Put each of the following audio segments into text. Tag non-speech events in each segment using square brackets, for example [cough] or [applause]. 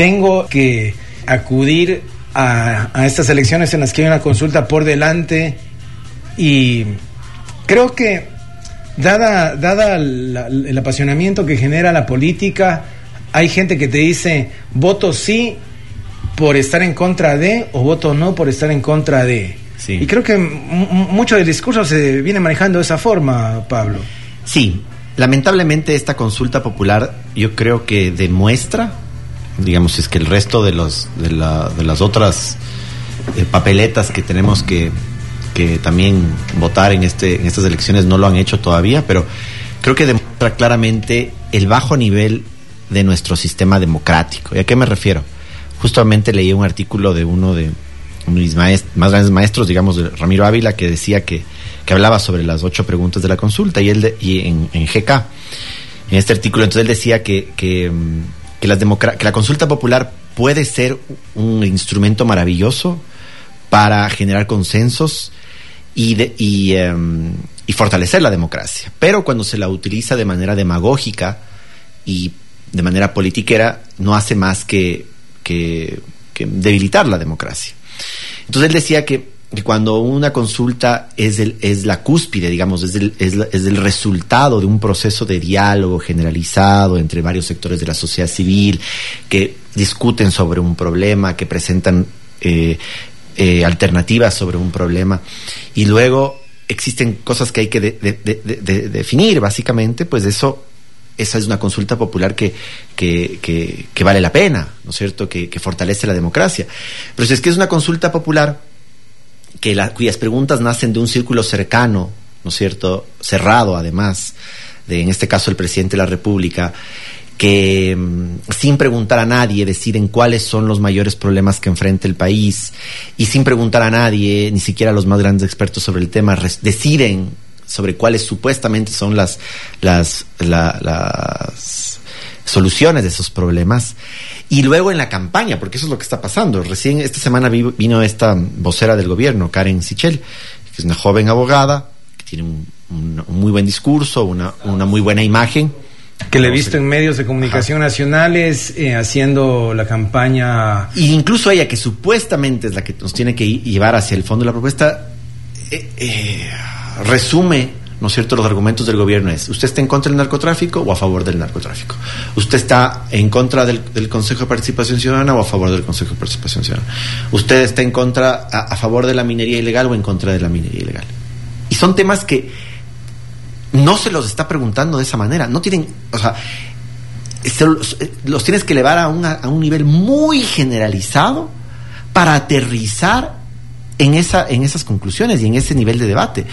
tengo que acudir a, estas elecciones en las que hay una consulta por delante y creo que dada, dada el apasionamiento que genera la política, hay gente que te dice voto sí por estar en contra de o voto no por estar en contra de. Y creo que mucho del discurso se viene manejando de esa forma, Pablo. Sí, lamentablemente esta consulta popular yo creo que demuestra, digamos, es que el resto de, los, de, las otras eh, papeletas que tenemos que, que también votar en, este, en estas elecciones no lo han hecho todavía, pero creo que demuestra claramente el bajo nivel de nuestro sistema democrático. ¿Y a qué me refiero? Justamente leí un artículo de uno de mis más grandes maestros, digamos, de Ramiro Ávila, que decía que, que hablaba sobre las ocho preguntas de la consulta y, él y en, GK, en este artículo, entonces él decía que, que, que, la consulta popular puede ser un instrumento maravilloso para generar consensos em, y fortalecer la democracia. Pero cuando se la utiliza de manera demagógica y de manera politiquera, no hace más que, que, debilitar la democracia. Entonces él decía que, que cuando una consulta es, el, es la cúspide, digamos, es el, es, es el resultado de un proceso de diálogo generalizado entre varios sectores de la sociedad civil que discuten sobre un problema, que presentan eh, eh, alternativas sobre un problema y luego existen cosas que hay que definir, básicamente, pues eso esa es una consulta popular que, que, que, vale la pena, ¿no es cierto?, que, fortalece la democracia. Pero si es que es una consulta popular que la, cuyas preguntas nacen de un círculo cercano, ¿no es cierto?, cerrado además, de en este caso el presidente de la República, que mm, sin preguntar a nadie deciden cuáles son los mayores problemas que enfrenta el país y sin preguntar a nadie, ni siquiera a los más grandes expertos sobre el tema, deciden sobre cuáles supuestamente son las, las, las soluciones de esos problemas. Y luego en la campaña, porque eso es lo que está pasando. Recién esta semana vino esta vocera del gobierno, Karen Sichel, que es una joven abogada, que tiene un, muy buen discurso, una, una muy buena imagen que le he visto en medios de comunicación nacionales eh, haciendo la campaña. E incluso ella, que supuestamente es la que nos tiene que llevar hacia el fondo de la propuesta, eh, eh, resume, ¿no es cierto?, los argumentos del gobierno es, ¿usted está en contra del narcotráfico o a favor del narcotráfico? ¿Usted está en contra del, Consejo de Participación Ciudadana o a favor del Consejo de Participación Ciudadana? ¿Usted está en contra, a favor de la minería ilegal o en contra de la minería ilegal? Y son temas que no se los está preguntando de esa manera. No tienen, o sea, los, tienes que elevar a, a un nivel muy generalizado para aterrizar en, esa, en esas conclusiones y en ese nivel de debate.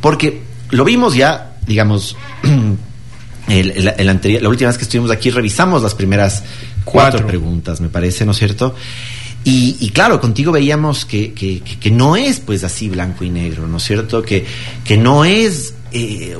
Porque lo vimos ya, digamos, [clears throat] el, anterior, la última vez que estuvimos aquí revisamos las primeras cuatro, preguntas, me parece, ¿no es cierto? Y, y, claro, contigo veíamos que, que, que, no es pues así blanco y negro, ¿no es cierto? Que, que no es eh,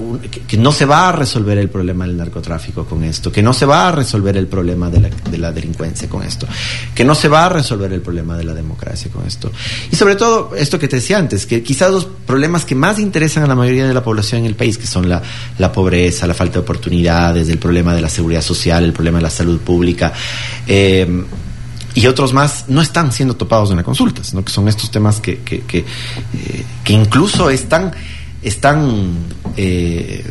que, no se va a resolver el problema del narcotráfico con esto, que no se va a resolver el problema de la, de la, delincuencia con esto, que no se va a resolver el problema de la democracia con esto. Y sobre todo, esto que te decía antes, que quizás los problemas que más interesan a la mayoría de la población en el país, que son la, la pobreza, la falta de oportunidades, el problema de la seguridad social, el problema de la salud pública, eh, y otros más no están siendo topados en las consultas, ¿no? que son estos temas que, que, que, eh, que incluso están es tan eh,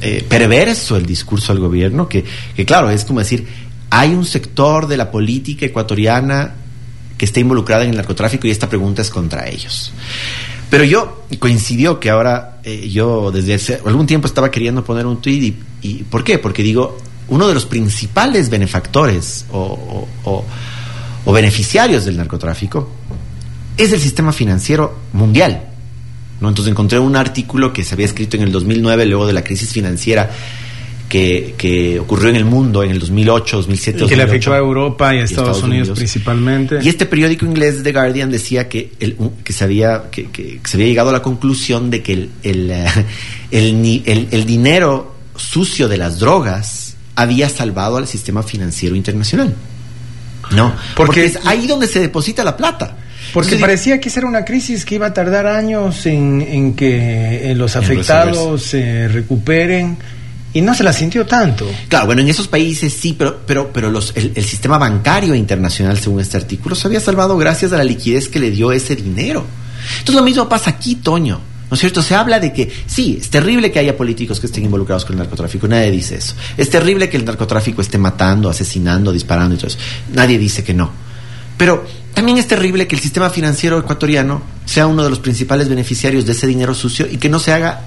eh, perverso el discurso del gobierno que, claro, es como decir, hay un sector de la política ecuatoriana que está involucrada en el narcotráfico y esta pregunta es contra ellos. Pero yo coincidió que ahora eh, yo desde hace algún tiempo estaba queriendo poner un tweet y, ¿por qué? Porque digo, uno de los principales benefactores o, o beneficiarios del narcotráfico es el sistema financiero mundial. ¿No? Entonces encontré un artículo que se había escrito en el 2009, luego de la crisis financiera que, que ocurrió en el mundo en el 2008, 2007, y que le afectó a Europa y a Estados, Unidos, principalmente. Y este periódico inglés, The Guardian, decía que, el, que, se había, que, que, se había llegado a la conclusión de que el, el, [laughs] el, el dinero sucio de las drogas había salvado al sistema financiero internacional. No, porque, porque es ahí donde se deposita la plata. Porque parecía que esa era una crisis que iba a tardar años en, que eh, los afectados se recuperen y no se la sintió tanto. Claro, bueno, en esos países sí, pero, pero, pero los, el, el, sistema bancario internacional, según este artículo, se había salvado gracias a la liquidez que le dio ese dinero. Entonces lo mismo pasa aquí, Toño. ¿No es cierto? Se habla de que sí, es terrible que haya políticos que estén involucrados con el narcotráfico, nadie dice eso. Es terrible que el narcotráfico esté matando, asesinando, disparando y todo eso. Nadie dice que no. Pero también es terrible que el sistema financiero ecuatoriano sea uno de los principales beneficiarios de ese dinero sucio y que no se haga,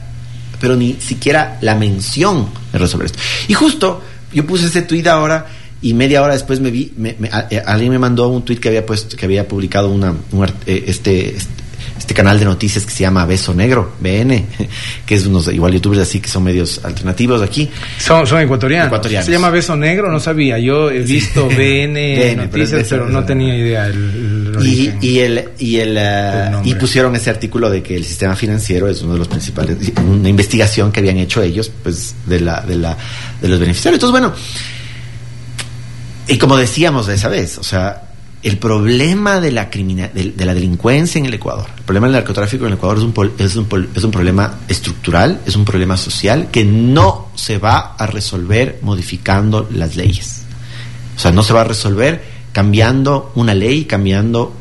pero ni siquiera la mención de resolver esto. Y justo yo puse ese tuit ahora y media hora después me vi, me, me, alguien me mandó un tuit que había puesto, que había publicado una, un, este, este este canal de noticias que se llama Beso Negro, BN, [laughs] que es unos igual youtubers así que son medios alternativos aquí. Son, son ecuatorianos. Se llama Beso Negro, no sabía. Yo he visto [laughs] BN, noticias, pero, no tenía idea. El, y, y, el y el, uh, y pusieron ese artículo de que el sistema financiero es uno de los principales, una investigación que habían hecho ellos, pues de la de la de los beneficiarios. Entonces bueno. Y como decíamos esa vez, o sea, el problema de la, de, de, la delincuencia en el Ecuador, el problema del narcotráfico en el Ecuador es un, es, un, es un problema estructural, es un problema social que no se va a resolver modificando las leyes. O sea, no se va a resolver cambiando una ley, cambiando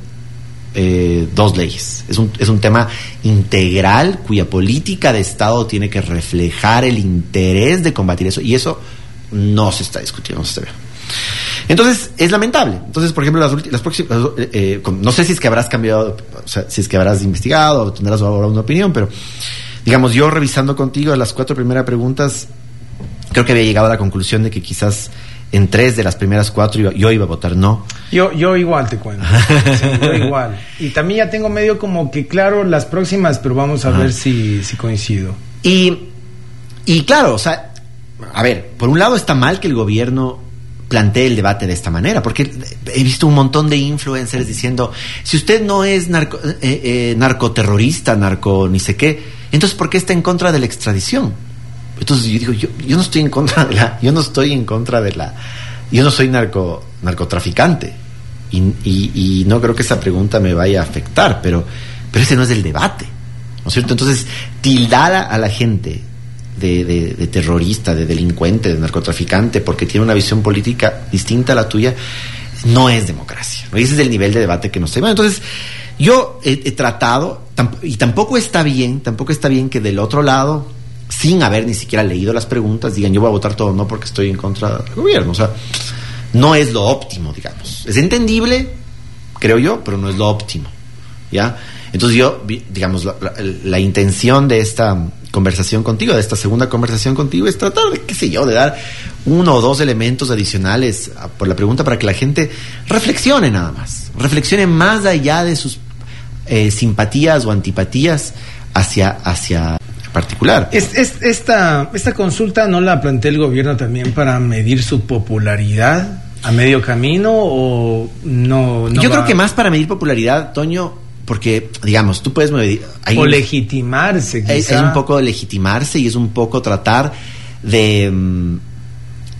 eh, dos leyes. Es un, es un tema integral cuya política de Estado tiene que reflejar el interés de combatir eso y eso no se está discutiendo. Entonces, es lamentable. Entonces, por ejemplo, las, las próximas, eh, eh no sé si es que habrás cambiado, o sea, si es que habrás investigado o tendrás ahora una opinión, pero digamos, yo revisando contigo las cuatro primeras preguntas, creo que había llegado a la conclusión de que quizás en tres de las primeras cuatro yo, yo iba a votar no. Yo, yo igual te cuento. [laughs] sí, yo igual. Y también ya tengo medio como que claro las próximas, pero vamos a Ajá. ver si, si coincido. Y, y claro, o sea, a ver, por un lado está mal que el gobierno plantee el debate de esta manera, porque he visto un montón de influencers diciendo, si usted no es narco, eh, eh, narcoterrorista, narco ni sé qué, entonces ¿por qué está en contra de la extradición? Entonces yo digo, yo, no estoy en contra de la, yo no estoy en contra de la, yo no soy narco, narcotraficante y no creo que esa pregunta me vaya a afectar, pero, pero ese no es el debate, ¿no es cierto? Entonces, tildar a la gente de, terrorista, de delincuente, de narcotraficante, porque tiene una visión política distinta a la tuya, no es democracia. ¿no? Ese es el nivel de debate que nos tenemos. Entonces, yo he, tratado, y tampoco está bien, tampoco está bien que del otro lado, sin haber ni siquiera leído las preguntas, digan yo voy a votar todo no porque estoy en contra del gobierno. O sea, no es lo óptimo, digamos. Es entendible, creo yo, pero no es lo óptimo. ¿Ya? Entonces yo, digamos, la intención de esta conversación contigo, de esta segunda conversación contigo, es tratar de, qué sé yo, de dar uno o dos elementos adicionales a, por la pregunta para que la gente reflexione nada más, reflexione más allá de sus eh, simpatías o antipatías hacia, hacia particular. Es, es, esta, esta consulta no la plantea el gobierno también para medir su popularidad a medio camino o no? no Yo va... creo que más para medir popularidad, Toño, porque, digamos, tú puedes. Hay o legitimarse, quizá. Es, es, un poco legitimarse y es un poco tratar de, mm,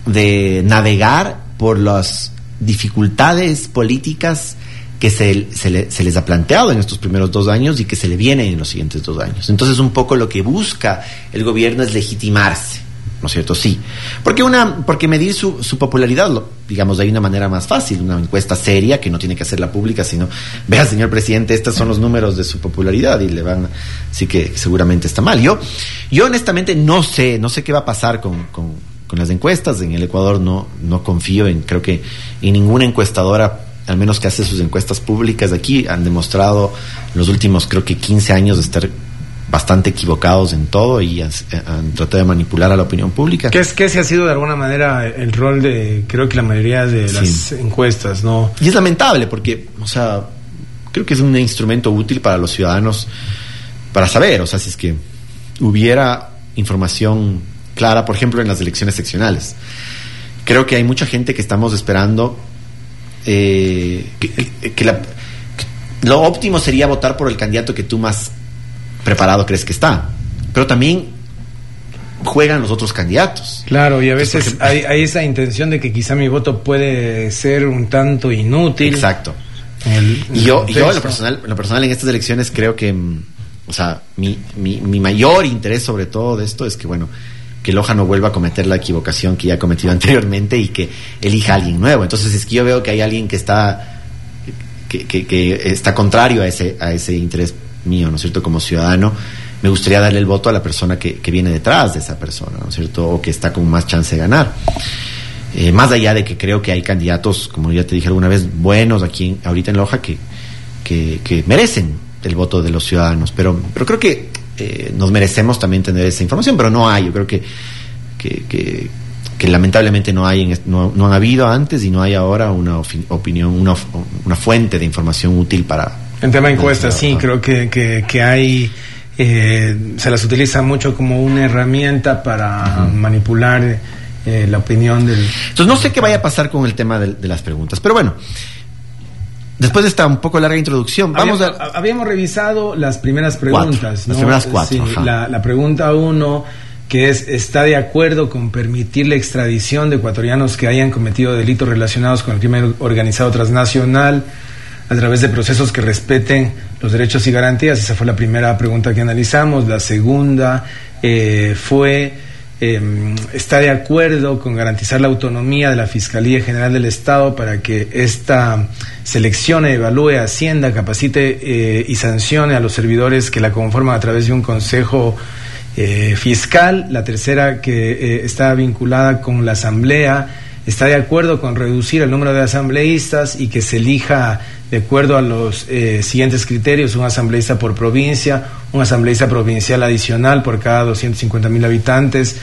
de navegar por las dificultades políticas que se, se, le, se, les ha planteado en estos primeros dos años y que se le vienen en los siguientes dos años. Entonces, un poco lo que busca el gobierno es legitimarse. ¿No es cierto? Sí. Porque, una, porque medir su, su popularidad, lo, digamos, hay una manera más fácil, una encuesta seria que no tiene que hacerla pública, sino, [laughs] vea, señor presidente, estos son los números de su popularidad y le van, sí que seguramente está mal. Yo, yo honestamente no sé, no sé qué va a pasar con, con, con las encuestas. En el Ecuador no, no confío en, creo que en ninguna encuestadora al menos que hace sus encuestas públicas aquí, han demostrado en los últimos, creo que 15 años de estar bastante equivocados en todo y han, han, tratado de manipular a la opinión pública. ¿Qué es que ese ha sido de alguna manera el rol de, creo que la mayoría de las sí. encuestas, ¿no? Y es lamentable porque, o sea, creo que es un instrumento útil para los ciudadanos para saber, o sea, si es que hubiera información clara, por ejemplo, en las elecciones seccionales. Creo que hay mucha gente que estamos esperando eh, que, que, que, la, que lo óptimo sería votar por el candidato que tú más preparado crees que está. Pero también juegan los otros candidatos. Claro, y a veces Entonces, hay, hay, esa intención de que quizá mi voto puede ser un tanto inútil. Exacto. El, y yo, yo en, lo personal, en lo personal en estas elecciones creo que, o sea, mi, mi, mi mayor interés sobre todo de esto es que, bueno, que Loja no vuelva a cometer la equivocación que ya ha cometido [laughs] anteriormente y que elija a alguien nuevo. Entonces, es que yo veo que hay alguien que está que, que, está contrario a ese, a ese interés mío, ¿no es cierto?, como ciudadano, me gustaría darle el voto a la persona que, que viene detrás de esa persona, ¿no es cierto?, o que está con más chance de ganar. Eh, más allá de que creo que hay candidatos, como ya te dije alguna vez, buenos aquí ahorita en Loja que, que, merecen el voto de los ciudadanos, pero, pero creo que eh, nos merecemos también tener esa información, pero no hay, yo creo que, que, lamentablemente no hay, no, no habido antes y no hay ahora una opinión, una, una fuente de información útil para... En tema de encuestas, sí, creo que, que, hay... Eh, se las utiliza mucho como una herramienta para manipular eh, la opinión del... Entonces no sé qué vaya a pasar con el tema de, las preguntas, pero bueno. Después de esta un poco larga introducción, vamos a... Habíamos revisado las primeras preguntas. Las primeras cuatro. la, la, pregunta uno, que es, ¿está de acuerdo con permitir la extradición de ecuatorianos que hayan cometido delitos relacionados con el crimen organizado transnacional a través de procesos que respeten los derechos y garantías? Esa fue la primera pregunta que analizamos. La segunda eh, fue Em, está de acuerdo con garantizar la autonomía de la Fiscalía General del Estado para que esta seleccione, evalúe, Hacienda, capacite eh, y sancione a los servidores que la conforman a través de un consejo eh, fiscal. La tercera, que está vinculada con la Asamblea, está de acuerdo con reducir el número de asambleístas y que se elija de acuerdo a los siguientes criterios, un asambleísta por provincia, un asambleísta provincial adicional por cada 250 mil habitantes,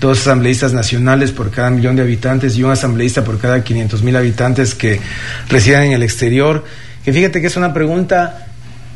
dos asambleístas nacionales por cada millón de habitantes y un asambleísta por cada 500 mil habitantes que residen en el exterior. Que fíjate que es una pregunta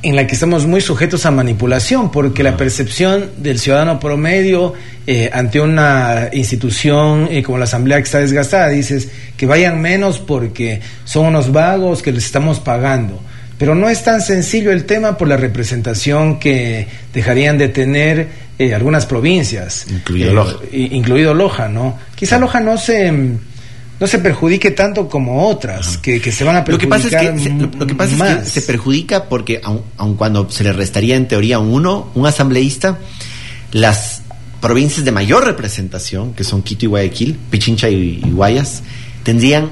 en la que estamos muy sujetos a manipulación, porque la percepción del ciudadano promedio eh, ante una institución eh, como la Asamblea que está desgastada, dices que vayan menos porque son unos vagos que les estamos pagando. Pero no es tan sencillo el tema por la representación que dejarían de tener eh, algunas provincias. Incluido, Loja. incluido Loja, ¿no? Quizá Loja no se no se perjudique tanto como otras, que, se van a perjudicar. Lo que pasa es que, se, lo, que, pasa Es que se perjudica porque, aun, cuando se le restaría en teoría un uno, un asambleísta, las provincias de mayor representación, que son Quito y Guayaquil, Pichincha y Guayas, tendrían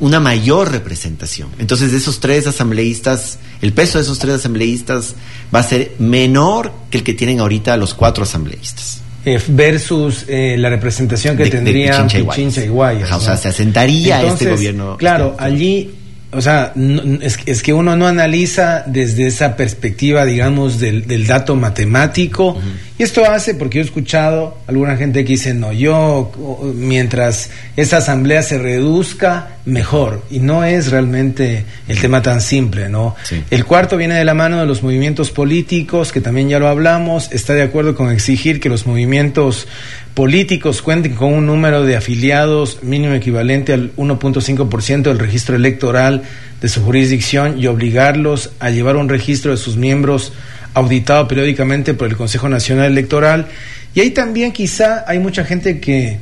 una mayor representación. Entonces, de esos tres asambleístas, el peso de esos tres asambleístas va a ser menor que el que tienen ahorita los cuatro asambleístas. Eh, versus eh, la representación que tendría Pichincha y Guayas. O sea, se asentaría este gobierno. Claro, este, allí o sea, es, es, que uno no analiza desde esa perspectiva, digamos, del, del dato matemático. Y esto hace, porque yo he escuchado alguna gente que dice, no, yo, mientras esa asamblea se reduzca, mejor. Y no es realmente el tema tan simple, ¿no? El cuarto viene de la mano de los movimientos políticos, que también ya lo hablamos, está de acuerdo con exigir que los movimientos políticos cuenten con un número de afiliados mínimo equivalente al 1.5% del registro electoral de su jurisdicción y obligarlos a llevar un registro de sus miembros auditado periódicamente por el Consejo Nacional Electoral. Y ahí también quizá hay mucha gente que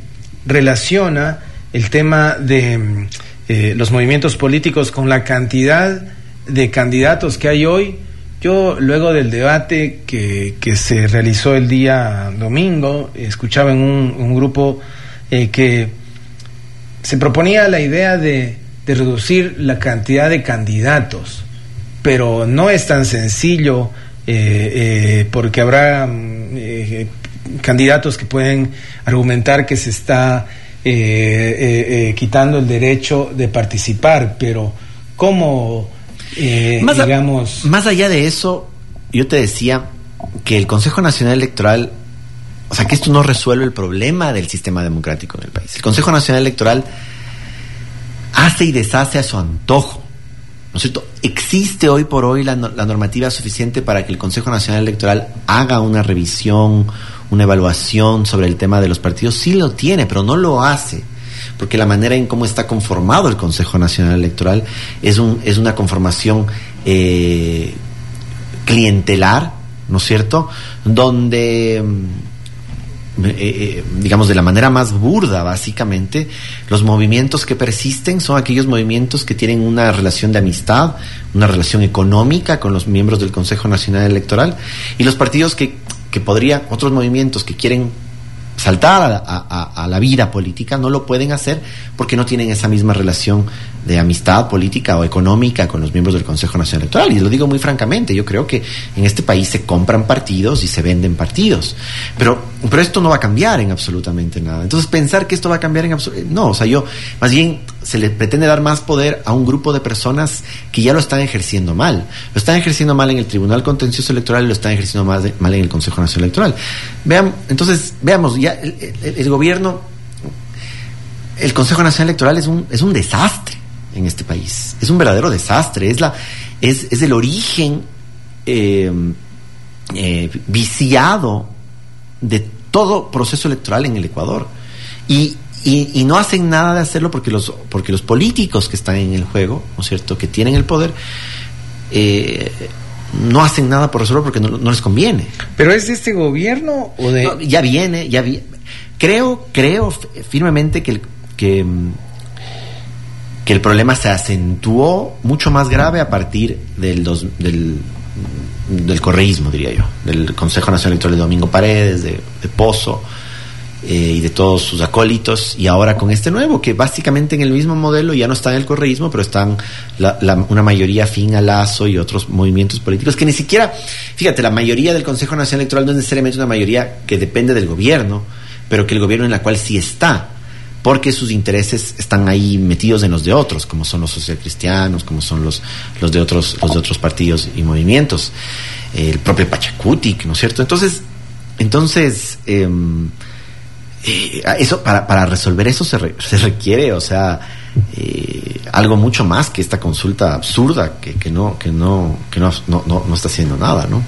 relaciona el tema de eh, los movimientos políticos con la cantidad de candidatos que hay hoy yo, luego del debate que, que se realizó el día domingo, escuchaba en un, grupo eh, que se proponía la idea de, reducir la cantidad de candidatos, pero no es tan sencillo eh, eh, porque habrá candidatos que pueden argumentar que se está quitando el derecho de participar, pero ¿cómo eh, más, digamos... más allá de eso, yo te decía que el Consejo Nacional Electoral, o sea, que esto no resuelve el problema del sistema democrático en el país. El Consejo Nacional Electoral hace y deshace a su antojo. ¿No es cierto? ¿Existe hoy por hoy la, la, normativa suficiente para que el Consejo Nacional Electoral haga una revisión, una evaluación sobre el tema de los partidos? Sí lo tiene, pero no lo hace porque la manera en cómo está conformado el Consejo Nacional Electoral es, un, es una conformación eh, clientelar, ¿no es cierto? Donde, mm, eh, eh, digamos, de la manera más burda, básicamente, los movimientos que persisten son aquellos movimientos que tienen una relación de amistad, una relación económica con los miembros del Consejo Nacional Electoral, y los partidos que, que podría, otros movimientos que quieren saltar a, la vida política, no lo pueden hacer porque no tienen esa misma relación de amistad política o económica con los miembros del Consejo Nacional Electoral. Y lo digo muy francamente, yo creo que en este país se compran partidos y se venden partidos. Pero, pero esto no va a cambiar en absolutamente nada. Entonces pensar que esto va a cambiar en absolutamente... No, o sea, yo más bien se le pretende dar más poder a un grupo de personas que ya lo están ejerciendo mal. Lo están ejerciendo mal en el Tribunal Contencioso Electoral y lo están ejerciendo mal, mal en el Consejo Nacional Electoral. Vean, entonces, veamos, ya el, gobierno, el Consejo Nacional Electoral es un, es un desastre en este país. Es un verdadero desastre. Es, la, es, es el origen eh, eh, viciado de todo proceso electoral en el Ecuador. Y, y, no hacen nada de hacerlo porque los, porque los políticos que están en el juego, ¿no es cierto?, que tienen el poder, eh, no hacen nada por resolverlo porque no, les conviene. ¿Pero es de este gobierno o de...? ya viene, ya viene. Creo, creo firmemente que el, que, que el problema se acentuó mucho más grave a partir del, dos, del, del correísmo, diría yo, del Consejo Nacional Electoral de Domingo Paredes, de, de Pozo, eh, y de todos sus acólitos, y ahora con este nuevo, que básicamente en el mismo modelo ya no está en el correísmo, pero están una mayoría fin a Lazo y otros movimientos políticos que ni siquiera, fíjate, la mayoría del Consejo Nacional Electoral no es necesariamente una mayoría que depende del gobierno, pero que el gobierno en la cual sí está porque sus intereses están ahí metidos en los de otros, como son los socialcristianos, como son los, los de otros, los de otros partidos y movimientos, el propio Pachacutic, ¿no es cierto? Entonces, entonces eh, eh, eso para, para resolver eso se, se requiere, o sea, eh, algo mucho más que esta consulta absurda que, que no que no que no, no, no, está haciendo nada, ¿no?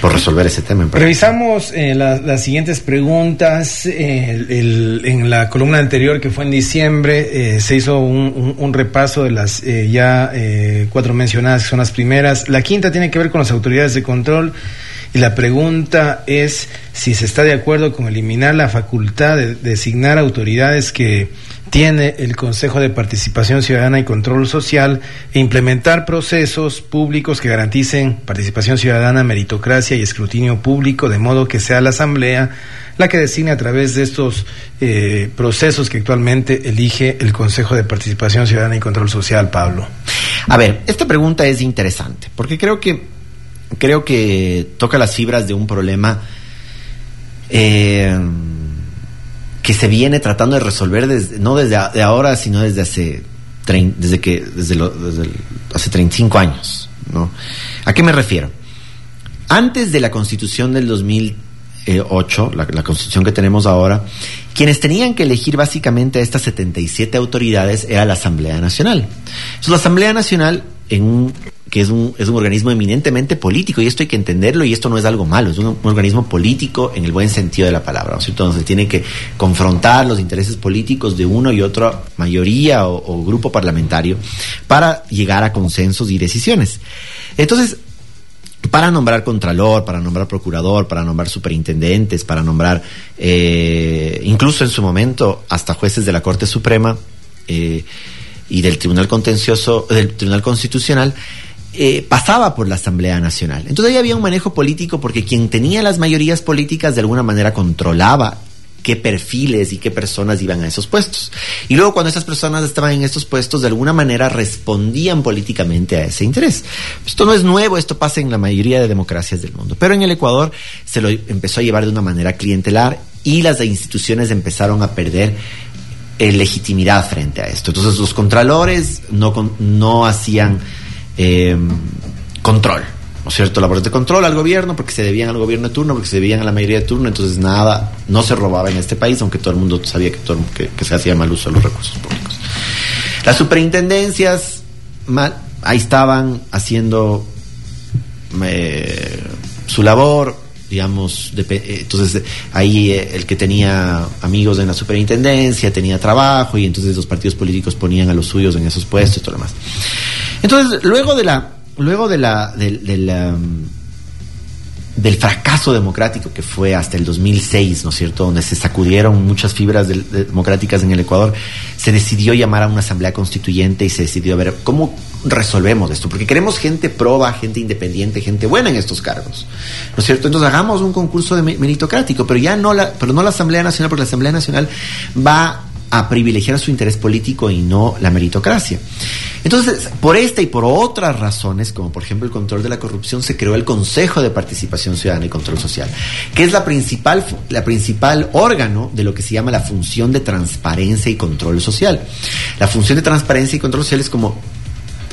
Por resolver ese tema. Revisamos eh, las siguientes preguntas. en la columna anterior que fue en diciembre se hizo un, un, repaso de las ya cuatro mencionadas que son las primeras. La quinta tiene que ver con las autoridades de control. Y la pregunta es si se está de acuerdo con eliminar la facultad de designar autoridades que tiene el Consejo de Participación Ciudadana y Control Social e implementar procesos públicos que garanticen participación ciudadana, meritocracia y escrutinio público, de modo que sea la Asamblea la que designe a través de estos eh, procesos que actualmente elige el Consejo de Participación Ciudadana y Control Social, Pablo. A ver, esta pregunta es interesante, porque creo que creo que toca las fibras de un problema eh, que se viene tratando de resolver desde, no desde ahora, sino desde hace desde que desde, hace 35 años, ¿no? ¿A qué me refiero? Antes de la Constitución del 2008, la, la Constitución que tenemos ahora, quienes tenían que elegir básicamente a estas 77 autoridades era la Asamblea Nacional. La Asamblea Nacional en un que es un, es un organismo eminentemente político y esto hay que entenderlo y esto no es algo malo, es un, organismo político en el buen sentido de la palabra, ¿no es cierto? Se tiene que confrontar los intereses políticos de uno y otra mayoría o, grupo parlamentario para llegar a consensos y decisiones. Entonces, para nombrar contralor, para nombrar procurador, para nombrar superintendentes, para nombrar eh, incluso en su momento hasta jueces de la Corte Suprema eh, y del Tribunal Contencioso, del Tribunal Constitucional, eh, pasaba por la Asamblea Nacional. Entonces ahí había un manejo político porque quien tenía las mayorías políticas de alguna manera controlaba qué perfiles y qué personas iban a esos puestos. Y luego cuando esas personas estaban en estos puestos, de alguna manera respondían políticamente a ese interés. Esto no es nuevo, esto pasa en la mayoría de democracias del mundo. Pero en el Ecuador se lo empezó a llevar de una manera clientelar y las instituciones empezaron a perder eh, legitimidad frente a esto. Entonces los contralores no, no hacían eh, control, ¿no es cierto? Labores de control al gobierno, porque se debían al gobierno de turno, porque se debían a la mayoría de turno, entonces nada, no se robaba en este país, aunque todo el mundo sabía que, todo, se hacía mal uso de los recursos públicos. Las superintendencias, ahí estaban haciendo eh, su labor, digamos, eh, entonces ahí eh, el que tenía amigos en la superintendencia tenía trabajo y entonces los partidos políticos ponían a los suyos en esos puestos y todo lo demás. Entonces, luego de la, luego de la, de, la, del fracaso democrático que fue hasta el 2006, ¿no es cierto?, donde se sacudieron muchas fibras democráticas en el Ecuador, se decidió llamar a una asamblea constituyente y se decidió ver cómo resolvemos esto, porque queremos gente proba, gente independiente, gente buena en estos cargos, ¿no es cierto? Entonces hagamos un concurso de meritocrático, pero ya no la, pero no la Asamblea Nacional, porque la Asamblea Nacional va a privilegiar su interés político y no la meritocracia. Entonces, por esta y por otras razones, como por ejemplo el control de la corrupción, se creó el Consejo de Participación Ciudadana y Control Social, que es la principal, la principal órgano de lo que se llama la función de transparencia y control social. La función de transparencia y control social es como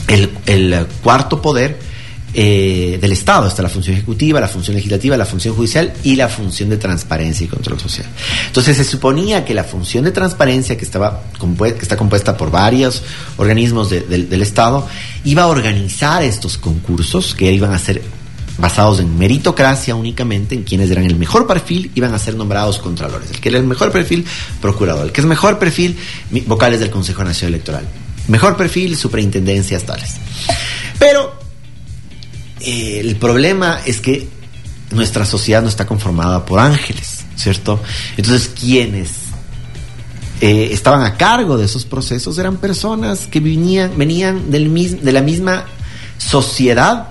el, el cuarto poder eh, del Estado. Está la función ejecutiva, la función legislativa, la función judicial y la función de transparencia y control social. Entonces se suponía que la función de transparencia, que, estaba que está compuesta por varios organismos del Estado, iba a organizar estos concursos que iban a ser basados en meritocracia únicamente, en quienes eran el mejor perfil, iban a ser nombrados contralores. El que era el mejor perfil, procurador. El que es mejor perfil, vocales del Consejo Nacional Electoral. Mejor perfil, superintendencias tales. Pero eh, el problema es que nuestra sociedad no está conformada por ángeles, ¿cierto? Entonces, quienes eh, estaban a cargo de esos procesos eran personas que venían, venían de la misma sociedad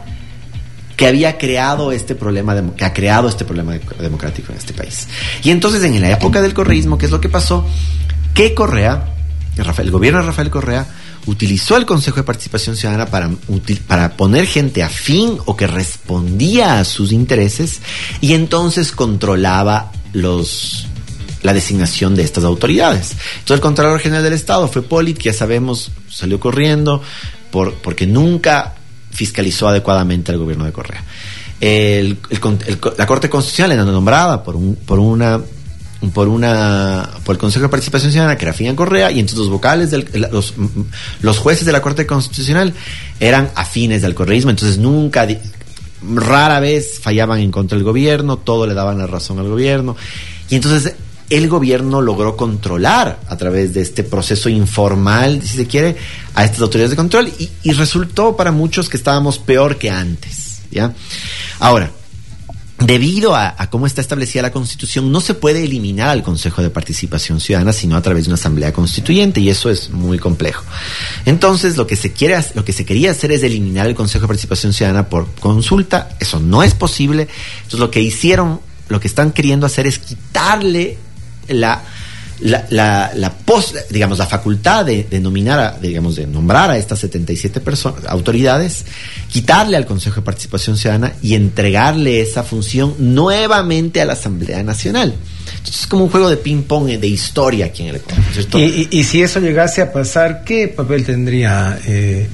que había creado este problema, ha creado este problema democrático en este país. Y entonces, en la época del correísmo, ¿qué es lo que pasó? Que Correa, el gobierno de Rafael Correa, utilizó el Consejo de Participación Ciudadana para, para poner gente afín o que respondía a sus intereses y entonces controlaba los la designación de estas autoridades. Entonces el Contralor General del Estado fue Polit, que ya sabemos, salió corriendo por, porque nunca fiscalizó adecuadamente al gobierno de Correa. la Corte Constitucional era nombrada por, un, por una por una por el Consejo de Participación Ciudadana que era Fina Correa y entonces los vocales del, los, los jueces de la Corte Constitucional eran afines del correísmo entonces nunca rara vez fallaban en contra del gobierno todo le daban la razón al gobierno y entonces el gobierno logró controlar a través de este proceso informal si se quiere a estas autoridades de control y, y resultó para muchos que estábamos peor que antes ya ahora Debido a, cómo está establecida la Constitución, no se puede eliminar al Consejo de Participación Ciudadana sino a través de una asamblea constituyente y eso es muy complejo. Entonces, lo que se quiere, lo que se quería hacer es eliminar el Consejo de Participación Ciudadana por consulta. Eso no es posible. Entonces, lo que hicieron, lo que están queriendo hacer es quitarle la la, la, la digamos, la facultad de, nominar, a, digamos, de nombrar a estas 77 personas, autoridades, quitarle al Consejo de Participación Ciudadana y entregarle esa función nuevamente a la Asamblea Nacional. Entonces es como un juego de ping-pong de historia aquí en el Ecuador. ¿Y, y, si eso llegase a pasar, ¿qué papel tendría eh,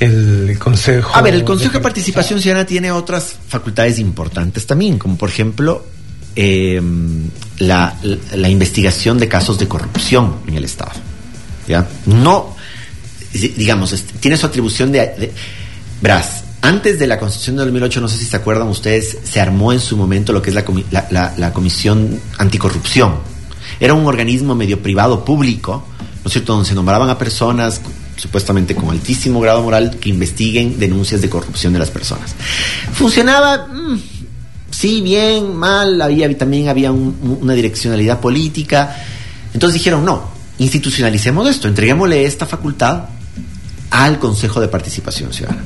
el Consejo? A ver, el Consejo de Participación Ciudadana tiene otras facultades importantes también, como por ejemplo eh, la, la, investigación de casos de corrupción en el Estado. ¿ya? No, digamos, tiene su atribución de, de antes de la Constitución de 2008, no sé si se acuerdan ustedes, se armó en su momento lo que es la, la, la, Comisión Anticorrupción. Era un organismo medio privado público, ¿no es cierto?, donde se nombraban a personas supuestamente con altísimo grado moral que investiguen denuncias de corrupción de las personas. Funcionaba, mm, sí, bien, mal, había, también había una direccionalidad política. Entonces dijeron, no, institucionalicemos esto, entreguémosle esta facultad al Consejo de Participación Ciudadana.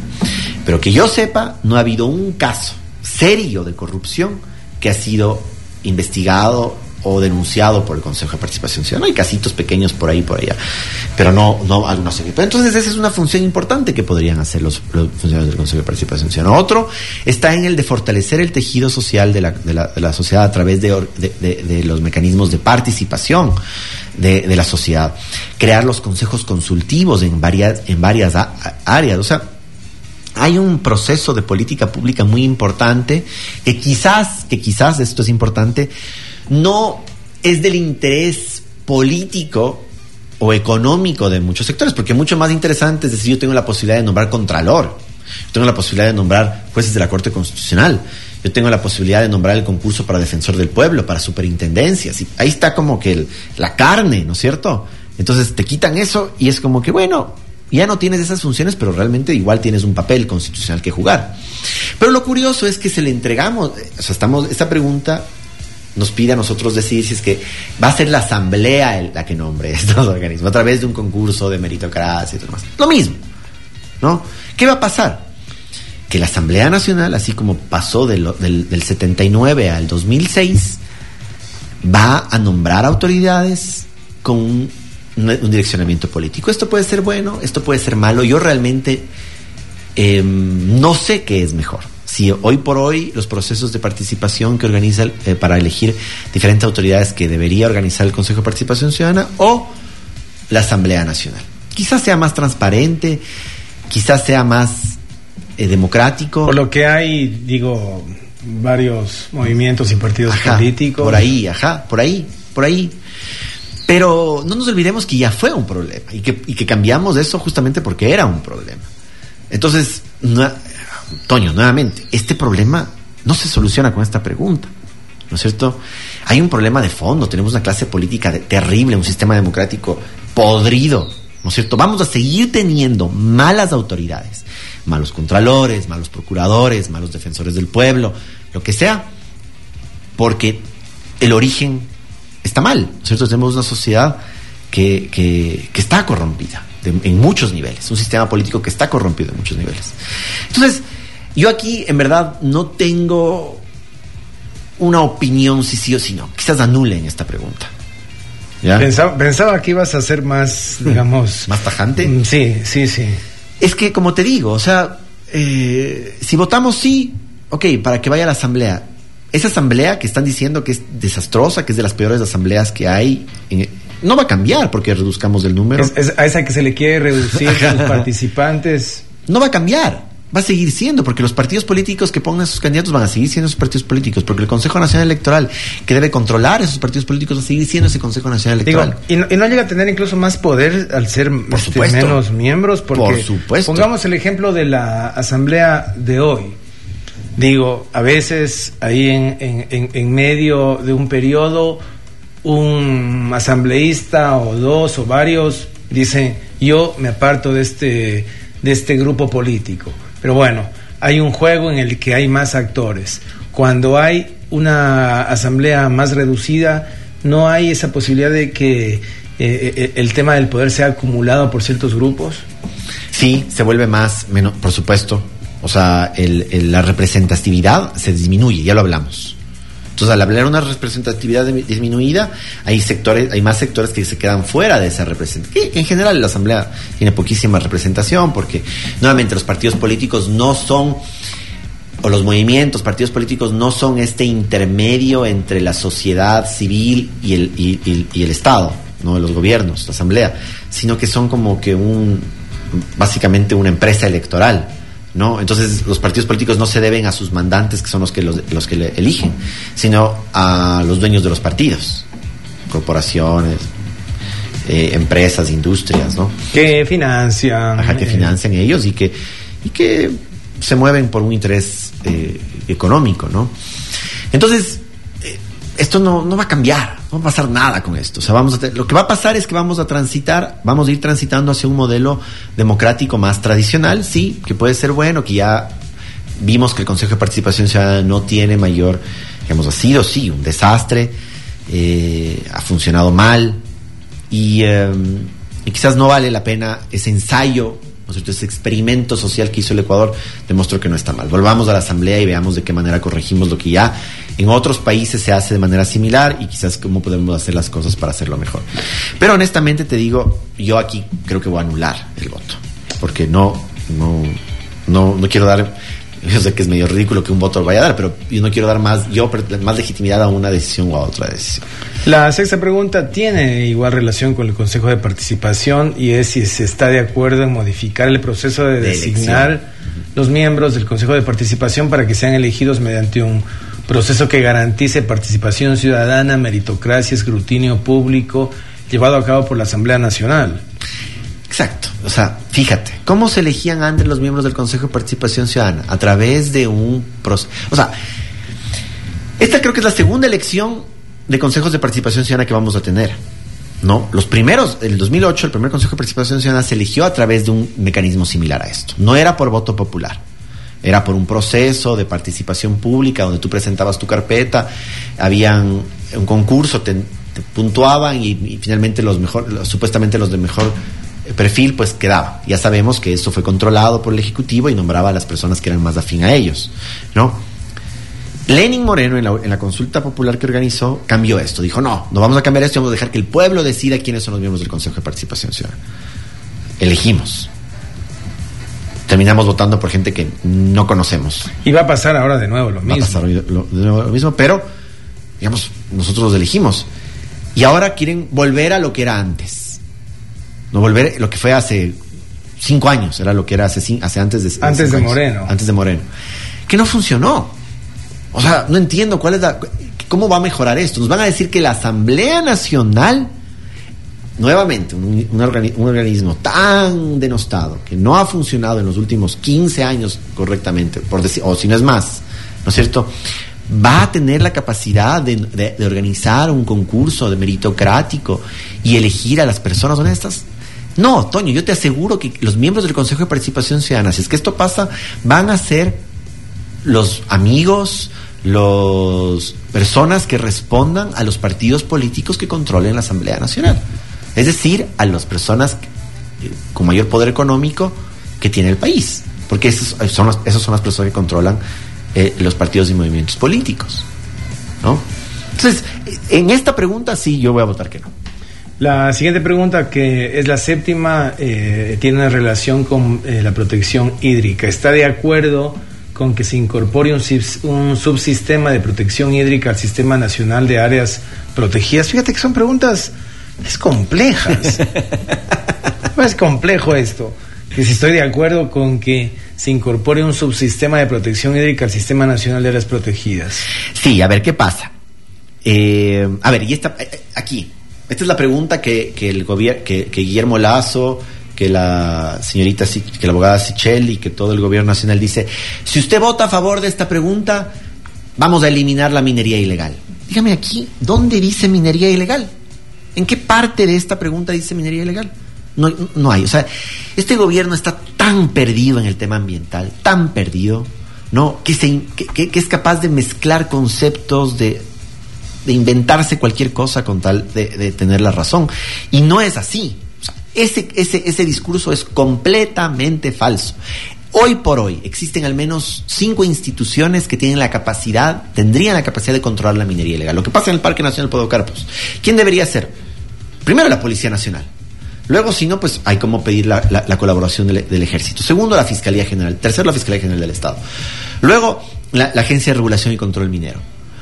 Pero que yo sepa, no ha habido un caso serio de corrupción que ha sido investigado o denunciado por el Consejo de Participación Ciudadana. Hay casitos pequeños por ahí, por allá, pero no, no algunos. Pero entonces esa es una función importante que podrían hacer los, funcionarios del Consejo de Participación Ciudadana. Otro está en el de fortalecer el tejido social de la, de la, sociedad a través de, de, los mecanismos de participación de, la sociedad. Crear los consejos consultivos en varias, en varias áreas. O sea, hay un proceso de política pública muy importante que quizás, que quizás esto es importante, no es del interés político o económico de muchos sectores, porque mucho más interesante es decir, yo tengo la posibilidad de nombrar contralor, yo tengo la posibilidad de nombrar jueces de la Corte Constitucional, yo tengo la posibilidad de nombrar el concurso para defensor del pueblo, para superintendencias, ahí está como que la carne, ¿no es cierto? Entonces te quitan eso y es como que, bueno, ya no tienes esas funciones, pero realmente igual tienes un papel constitucional que jugar. Pero lo curioso es que se le entregamos, o sea, estamos, esta pregunta nos pide a nosotros decir si es que va a ser la asamblea la que nombre [laughs] estos organismos a través de un concurso de meritocracia y demás. Lo mismo, ¿no? ¿Qué va a pasar? Que la Asamblea Nacional, así como pasó del, del 79 al 2006, va a nombrar autoridades con un, direccionamiento político. Esto puede ser bueno, esto puede ser malo. Yo realmente eh, no sé qué es mejor. Si hoy por hoy los procesos de participación que organiza eh, para elegir diferentes autoridades que debería organizar el Consejo de Participación Ciudadana o la Asamblea Nacional. Quizás sea más transparente, quizás sea más eh, democrático. Por lo que hay, digo, varios movimientos y partidos Ajá, políticos. Por ahí, ajá, por ahí, por ahí. Pero no nos olvidemos que ya fue un problema y que, y que cambiamos eso justamente porque era un problema. Entonces, no, Toño, nuevamente, este problema no se soluciona con esta pregunta. ¿No es cierto? Hay un problema de fondo, tenemos una clase política terrible, un sistema democrático podrido, ¿no es cierto? Vamos a seguir teniendo malas autoridades, malos contralores, malos procuradores, malos defensores del pueblo, lo que sea, porque el origen está mal, ¿no es cierto? Tenemos una sociedad que, que, está corrompida en muchos niveles, un sistema político que está corrompido en muchos niveles. Entonces, yo aquí en verdad no tengo una opinión si sí o si no. Quizás anulen esta pregunta. ¿Ya? Pensaba, pensaba, que ibas a ser más, [laughs] digamos... ¿Más tajante? Mm, Sí, sí, sí. Es que, como te digo, o sea, eh, si votamos sí, ok, para que vaya a la asamblea. Esa asamblea que están diciendo que es desastrosa, que es de las peores asambleas que hay, en, no va a cambiar porque reduzcamos el número. Es, es, a esa que se le quiere reducir [laughs] sus participantes. No va a cambiar va a seguir siendo, porque los partidos políticos que pongan a sus candidatos van a seguir siendo esos partidos políticos, porque el Consejo Nacional Electoral, que debe controlar esos partidos políticos, va a seguir siendo ese Consejo Nacional Electoral. Digo, y, no, y, no, llega a tener incluso más poder al ser Por este, menos miembros, porque Por supuesto. pongamos el ejemplo de la asamblea de hoy. Digo, a veces ahí en, en, en, en medio de un periodo, un asambleísta o dos o varios dicen, yo me aparto de este, de este grupo político. Pero bueno, hay un juego en el que hay más actores. Cuando hay una asamblea más reducida, no hay esa posibilidad de que eh, el tema del poder sea acumulado por ciertos grupos. Sí, se vuelve más, menos, por supuesto. O sea, el, la representatividad se disminuye, ya lo hablamos. Entonces, al hablar de una representatividad disminuida, hay sectores, hay más sectores que se quedan fuera de esa representación. En general, la Asamblea tiene poquísima representación porque, nuevamente, los partidos políticos no son, o los movimientos, partidos políticos no son este intermedio entre la sociedad civil y el, y, y el Estado, no los gobiernos, la Asamblea, sino que son como que un, básicamente una empresa electoral. ¿No? Entonces los partidos políticos no se deben a sus mandantes, que son los que los, los que le eligen, sino a los dueños de los partidos, corporaciones, eh, empresas, industrias, ¿no? Que financian. Ajá, que eh. financian ellos y que, y que se mueven por un interés eh, económico, ¿no? Entonces, esto no, no va a cambiar, no va a pasar nada con esto. O sea, vamos a lo que va a pasar es que vamos a transitar, vamos a ir transitando hacia un modelo democrático más tradicional, sí, que puede ser bueno, que ya vimos que el Consejo de Participación Ciudadana no tiene mayor, digamos, ha sido sí un desastre, eh, ha funcionado mal eh, y quizás no vale la pena ese ensayo ¿no? Ese experimento social que hizo el Ecuador demostró que no está mal. Volvamos a la Asamblea y veamos de qué manera corregimos lo que ya en otros países se hace de manera similar y quizás cómo podemos hacer las cosas para hacerlo mejor. Pero honestamente te digo, yo aquí creo que voy a anular el voto, porque no, no, no quiero dar, [laughs] yo sé que es medio ridículo que un voto lo vaya a dar, pero yo no quiero dar más, yo más legitimidad a una decisión o a otra decisión. La sexta pregunta tiene igual relación con el Consejo de Participación y es si se está de acuerdo en modificar el proceso de, De designar elección. los miembros del Consejo de Participación para que sean elegidos mediante un proceso que garantice participación ciudadana, meritocracia, escrutinio público, llevado a cabo por la Asamblea Nacional. Exacto. O sea, fíjate, ¿cómo se elegían antes los miembros del Consejo de Participación Ciudadana? A través de un proceso. O sea, esta creo que es la segunda elección de consejos de participación ciudadana que vamos a tener. ¿No? Los primeros, el 2008, el primer Consejo de Participación Ciudadana se eligió a través de un mecanismo similar a esto. No era por voto popular. Era por un proceso de participación pública donde tú presentabas tu carpeta, habían un concurso, te, puntuaban y, finalmente los mejor, supuestamente los de mejor perfil, pues quedaba. Ya sabemos que esto fue controlado por el Ejecutivo y nombraba a las personas que eran más afín a ellos, ¿no? Lenin Moreno, en la, consulta popular que organizó, cambió esto. Dijo, no, no vamos a cambiar esto, vamos a dejar que el pueblo decida quiénes son los miembros del Consejo de Participación Ciudadana. Elegimos. Terminamos votando por gente que no conocemos. Y va a pasar ahora de nuevo lo mismo. Va a pasar de nuevo lo mismo, pero, digamos, nosotros los elegimos. Y ahora quieren volver a lo que era antes. No volver lo que fue hace cinco años, era lo que era hace, hace antes de... Antes de Moreno. Antes de Moreno. Que no funcionó o sea, no entiendo cuál es la, cómo va a mejorar esto. Nos van a decir que la Asamblea Nacional, nuevamente, un, organismo tan denostado, que no ha funcionado en los últimos 15 años correctamente, por decir, o si no es más, ¿no es cierto? va a tener la capacidad de, organizar un concurso de meritocrático y elegir a las personas honestas? No, Toño, yo te aseguro que los miembros del Consejo de Participación Ciudadana, si es que esto pasa, van a ser los amigos, las personas que respondan a los partidos políticos que controlen la Asamblea Nacional. Es decir, a las personas con mayor poder económico que tiene el país. Porque esos son, esas son las personas que controlan eh, los partidos y movimientos políticos. ¿no? Entonces, en esta pregunta sí, yo voy a votar que no. La siguiente pregunta, que es la séptima, eh, tiene una relación con eh, la protección hídrica. ¿Está de acuerdo? con que se incorpore un, un, subsistema de protección hídrica al Sistema Nacional de Áreas Protegidas? Fíjate que son preguntas es complejas. [laughs] es complejo esto. Que si estoy de acuerdo con que se incorpore un subsistema de protección hídrica al Sistema Nacional de Áreas Protegidas. Sí, a ver qué pasa. Eh, a ver, y esta, aquí, esta es la pregunta que, que el que, que Guillermo Lazo que la señorita, que la abogada y que todo el gobierno nacional dice, si usted vota a favor de esta pregunta, vamos a eliminar la minería ilegal. Dígame aquí, ¿dónde dice minería ilegal? ¿En qué parte de esta pregunta dice minería ilegal? No, no hay. O sea, este gobierno está tan perdido en el tema ambiental, tan perdido, ¿no? Que, se, que, es capaz de mezclar conceptos, de, de inventarse cualquier cosa con tal de, tener la razón. Y no es así. Ese, ese, ese discurso es completamente falso. Hoy por hoy existen al menos cinco instituciones que tienen la capacidad, tendrían la capacidad de controlar la minería ilegal. Lo que pasa en el Parque Nacional Podocarpus. ¿Quién debería ser? Primero la Policía Nacional. Luego, si no, pues hay como pedir la, colaboración del, Ejército. Segundo, la Fiscalía General. Tercero, la Fiscalía General del Estado. Luego, la, Agencia de Regulación y Control Minero.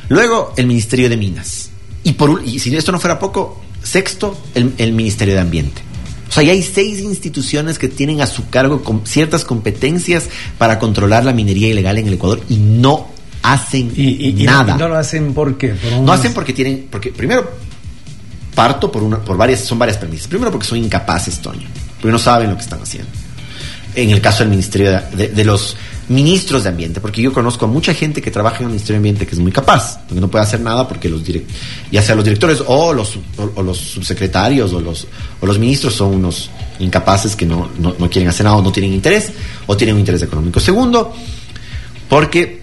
Luego, el Ministerio de Minas. Y, por, y si esto no fuera poco, sexto, el Ministerio de Ambiente. O sea, ya hay seis instituciones que tienen a su cargo ciertas competencias para controlar la minería ilegal en el Ecuador y no hacen nada. Y no lo hacen porque no hacen porque tienen, porque primero parto por una, por varias, son varias premisas. Primero porque son incapaces, Toño, porque no saben lo que están haciendo. En el caso del Ministerio de los ministros de ambiente, porque yo conozco a mucha gente que trabaja en el Ministerio de Ambiente que es muy capaz, porque no puede hacer nada porque los ya sea los directores o los, o, los subsecretarios o los, o los ministros son unos incapaces que no, no, no quieren hacer nada o no tienen interés o tienen un interés económico. Segundo, porque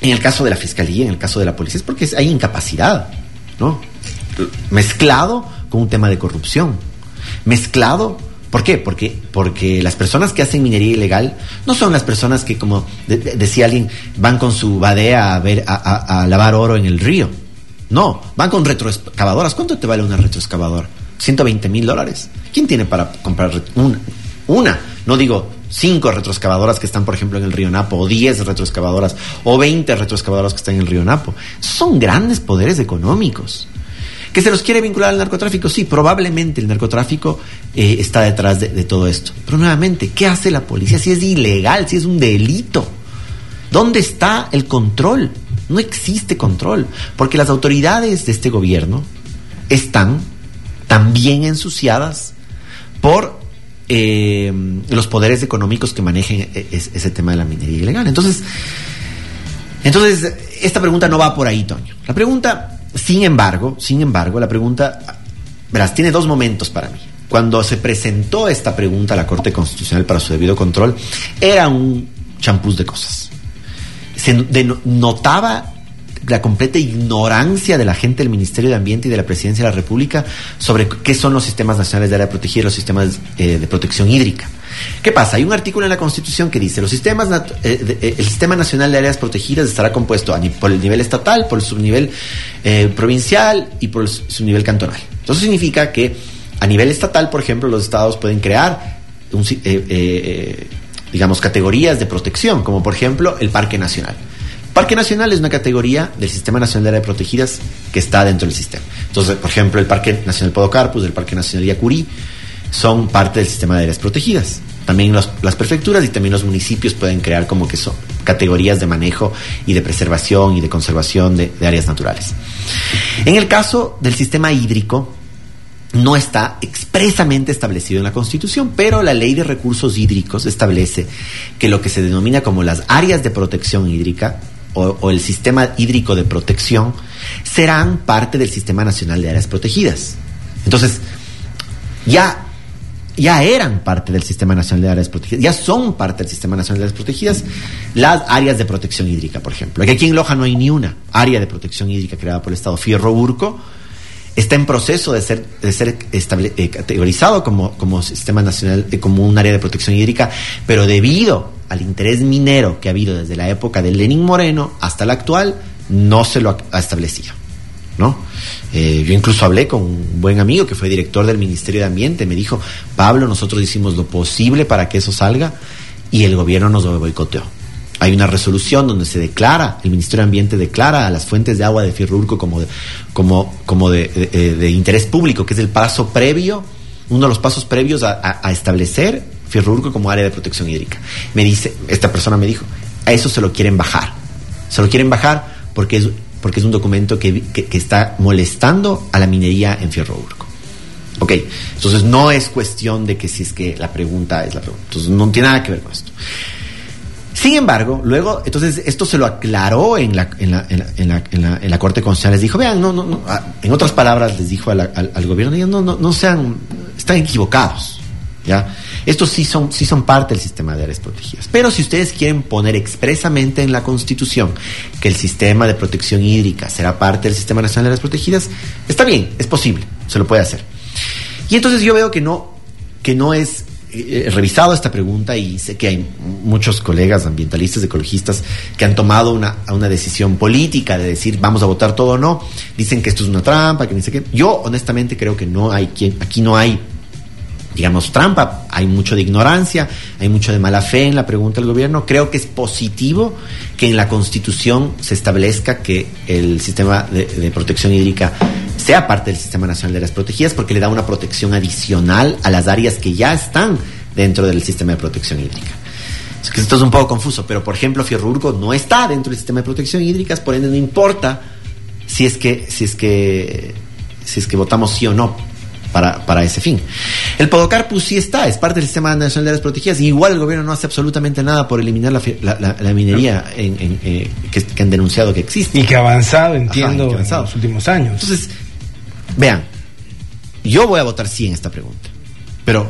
en el caso de la fiscalía, en el caso de la policía, es porque hay incapacidad, ¿no? Mezclado con un tema de corrupción, mezclado ¿Por qué? Porque, porque las personas que hacen minería ilegal no son las personas que, como decía alguien, van con su badea a, ver, a, lavar oro en el río. No, van con retroexcavadoras. ¿Cuánto te vale una retroexcavadora? 120 mil dólares. ¿Quién tiene para comprar una? Una. No digo cinco retroexcavadoras que están, por ejemplo, en el río Napo, o 10 retroexcavadoras, o 20 retroexcavadoras que están en el río Napo. Son grandes poderes económicos. ¿Que se los quiere vincular al narcotráfico? Sí, probablemente el narcotráfico eh, está detrás de, todo esto. Pero nuevamente, ¿qué hace la policía si es ilegal, si es un delito? ¿Dónde está el control? No existe control, porque las autoridades de este gobierno están también ensuciadas por eh, los poderes económicos que manejen e, ese tema de la minería ilegal. Entonces, entonces, esta pregunta no va por ahí, Toño. La pregunta sin embargo, sin embargo, la pregunta, verás, tiene dos momentos para mí. Cuando se presentó esta pregunta a la Corte Constitucional para su debido control, era un, champús de cosas. Se notaba la completa ignorancia de la gente del Ministerio de Ambiente y de la Presidencia de la República sobre qué son los sistemas nacionales de área protegida y los sistemas eh, de protección hídrica. ¿Qué pasa? Hay un artículo en la Constitución que dice, los sistemas eh, eh, el Sistema Nacional de Áreas Protegidas estará compuesto por el nivel estatal, por el subnivel provincial y por el subnivel cantonal. Eso significa que a nivel estatal, por ejemplo, los estados pueden crear digamos, categorías de protección, como por ejemplo el Parque Nacional. Parque Nacional es una categoría del Sistema Nacional de Áreas Protegidas que está dentro del sistema. Entonces, por ejemplo, el Parque Nacional Podocarpus, el Parque Nacional Yacurí, son parte del sistema de áreas protegidas. También las prefecturas y también los municipios pueden crear como que son categorías de manejo y de preservación y de conservación de, de áreas naturales. En el caso del sistema hídrico, no está expresamente establecido en la Constitución, pero la ley de recursos hídricos establece que lo que se denomina como las áreas de protección hídrica o, el sistema hídrico de protección serán parte del Sistema Nacional de Áreas Protegidas. Entonces, ya, ya eran parte del Sistema Nacional de Áreas Protegidas, ya son parte del Sistema Nacional de Áreas Protegidas las áreas de protección hídrica, por ejemplo. Aquí en Loja no hay ni una área de protección hídrica creada por el Estado. Fierro Urco está en proceso de ser, de ser eh, categorizado como, como sistema nacional, como un área de protección hídrica, pero debido al interés minero que ha habido desde la época de Lenin Moreno hasta la actual, no se lo ha establecido. ¿no? Eh, yo incluso hablé con un buen amigo que fue director del Ministerio de Ambiente, me dijo, Pablo, nosotros hicimos lo posible para que eso salga y el gobierno nos lo boicoteó. Hay una resolución donde se declara, el Ministerio de Ambiente declara a las fuentes de agua de Fierrurco como de, como, como de, interés público, que es el paso previo, uno de los pasos previos a, establecer Fierrurco como área de protección hídrica. Me dice, esta persona me dijo, a eso se lo quieren bajar. Se lo quieren bajar porque es, porque es un documento que, que, está molestando a la minería en Fierro Urco. Ok, entonces no es cuestión de que si es que la pregunta es la pregunta. Entonces no tiene nada que ver con esto. Sin embargo, luego, entonces, esto se lo aclaró en la, Corte Constitucional. Les dijo, vean, no, no, no, ah, en otras palabras, les dijo al, al, gobierno, no, no, no sean, están equivocados. ¿ya? Estos sí son, sí son parte del sistema de áreas protegidas. Pero si ustedes quieren poner expresamente en la Constitución que el sistema de protección hídrica será parte del Sistema Nacional de Áreas Protegidas, está bien, es posible, se lo puede hacer. Y entonces yo veo que no, que no es he revisado esta pregunta y sé que hay muchos colegas ambientalistas, ecologistas, que han tomado una, una decisión política de decir vamos a votar todo o no. Dicen que esto es una trampa, que ni sé. Yo honestamente creo que no hay quien, aquí no hay digamos, trampa. Hay mucho de ignorancia, hay mucho de mala fe en la pregunta del gobierno. Creo que es positivo que en la Constitución se establezca que el sistema de, de protección hídrica sea parte del Sistema Nacional de Áreas Protegidas porque le da una protección adicional a las áreas que ya están dentro del sistema de protección hídrica. esto es un poco confuso, pero por ejemplo Fierrurgo no está dentro del sistema de protección hídrica, por ende no importa si es que, si es que, si es que votamos sí o no para, para ese fin. El Podocarpus sí está, es parte del Sistema Nacional de Áreas Protegidas, y igual el gobierno no hace absolutamente nada por eliminar la, la, minería en, eh, que, han denunciado que existe. Y que ha avanzado, entiendo, en los últimos años. Entonces, vean, yo voy a votar sí en esta pregunta, pero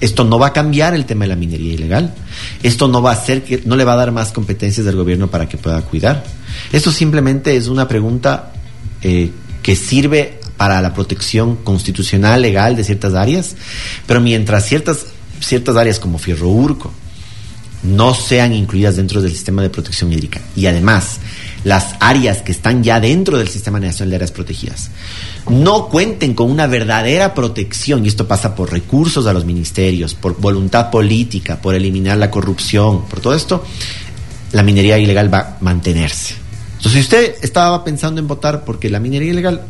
esto no va a cambiar el tema de la minería ilegal. Esto no va a hacer que no le va a dar más competencias del gobierno para que pueda cuidar. Esto simplemente es una pregunta eh, que sirve para la protección constitucional, legal de ciertas áreas, pero mientras ciertas, ciertas áreas como Fierro Urco no sean incluidas dentro del sistema de protección hídrica y además las áreas que están ya dentro del Sistema Nacional de Áreas Protegidas no cuenten con una verdadera protección, y esto pasa por recursos a los ministerios, por voluntad política, por eliminar la corrupción, por todo esto, la minería ilegal va a mantenerse. Entonces, si usted estaba pensando en votar porque la minería ilegal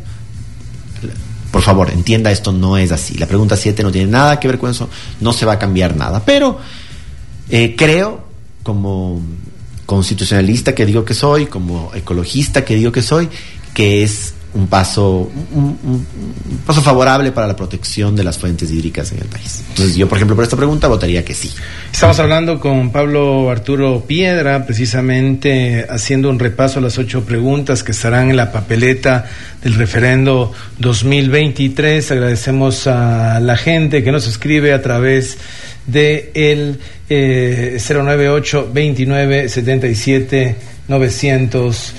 por favor, entienda esto no es así. La pregunta 7 no tiene nada que ver con eso, no se va a cambiar nada. Pero eh, creo, como constitucionalista que digo que soy, como ecologista que digo que soy, que es un paso, un, paso favorable para la protección de las fuentes hídricas en el país. Entonces yo, por ejemplo, por esta pregunta votaría que sí. Estamos hablando con Pablo Arturo Piedra, precisamente haciendo un repaso a las ocho preguntas que estarán en la papeleta del referendo 2023. Agradecemos a la gente que nos escribe a través de el 098 29 77 900.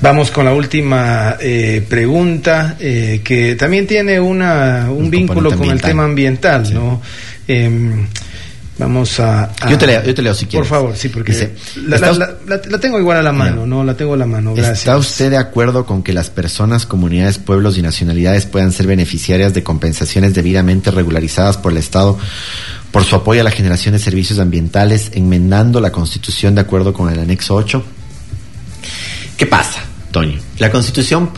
Vamos con la última eh, pregunta, eh, que también tiene una, un, vínculo con el tema ambiental, ¿no? Em, vamos a, Yo, te leo, yo te leo si quieres. Por favor, sí, porque la, tengo igual a la mano, ¿no? La tengo a la mano, gracias. ¿Está usted de acuerdo con que las personas, comunidades, pueblos y nacionalidades puedan ser beneficiarias de compensaciones debidamente regularizadas por el Estado por su apoyo a la generación de servicios ambientales, enmendando la Constitución de acuerdo con el anexo 8? ¿Qué pasa? Toño. La Constitución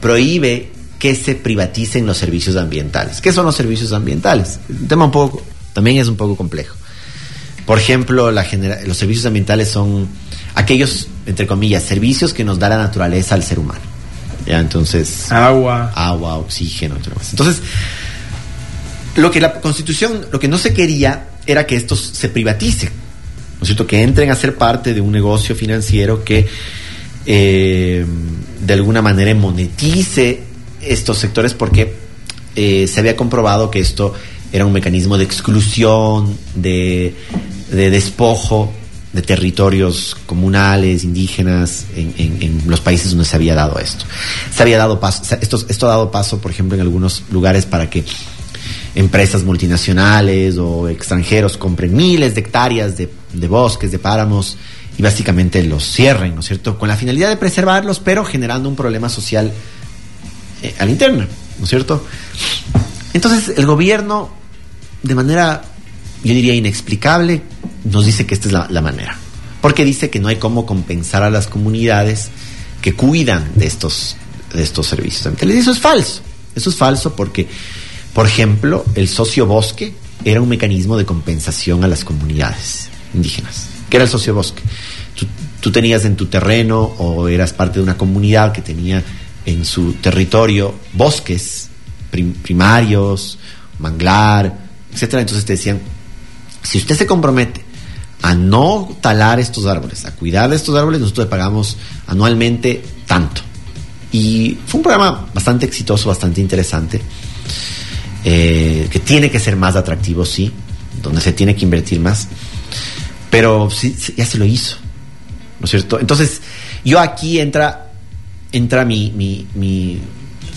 prohíbe que se privaticen los servicios ambientales. ¿Qué son los servicios ambientales? Un tema un poco, también es un poco complejo. Por ejemplo, la los servicios ambientales son aquellos, entre comillas, servicios que nos da la naturaleza al ser humano. ¿Ya? Entonces... Agua. Agua, oxígeno, Entonces, lo que la Constitución, lo que no se quería era que estos se privaticen, ¿no es cierto? Que entren a ser parte de un negocio financiero que eh, de alguna manera monetice estos sectores porque eh, se había comprobado que esto era un mecanismo de exclusión, de, despojo de territorios comunales, indígenas, en, los países donde se había dado esto. Se había dado esto, ha dado paso, por ejemplo, en algunos lugares para que empresas multinacionales o extranjeros compren miles de hectáreas de, bosques, de páramos, y básicamente los cierren, ¿no es cierto? Con la finalidad de preservarlos, pero generando un problema social eh, al interno, ¿no es cierto? Entonces el gobierno, de manera, yo diría, inexplicable, nos dice que esta es la, manera. Porque dice que no hay cómo compensar a las comunidades que cuidan de estos, de estos servicios. Eso es falso. Eso es falso porque, por ejemplo, el socio bosque era un mecanismo de compensación a las comunidades indígenas. ¿Qué era el sociobosque? Tú, tú tenías en tu terreno o eras parte de una comunidad que tenía en su territorio bosques primarios, manglar, etcétera. Entonces te decían, si usted se compromete a no talar estos árboles, a cuidar de estos árboles, nosotros le pagamos anualmente tanto. Y fue un programa bastante exitoso, bastante interesante, eh, que tiene que ser más atractivo, sí, donde se tiene que invertir más. Pero sí, ya se lo hizo, ¿no es cierto? Entonces, yo aquí entra, entra mi, mi, mi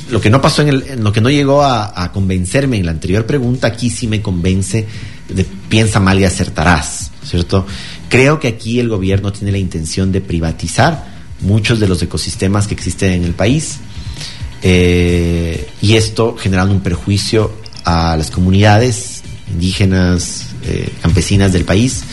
lo que no pasó en, el, lo que no llegó a, convencerme en la anterior pregunta, aquí sí me convence de piensa mal y acertarás, ¿cierto? Creo que aquí el gobierno tiene la intención de privatizar muchos de los ecosistemas que existen en el país eh, y esto generando un perjuicio a las comunidades indígenas, eh, campesinas del país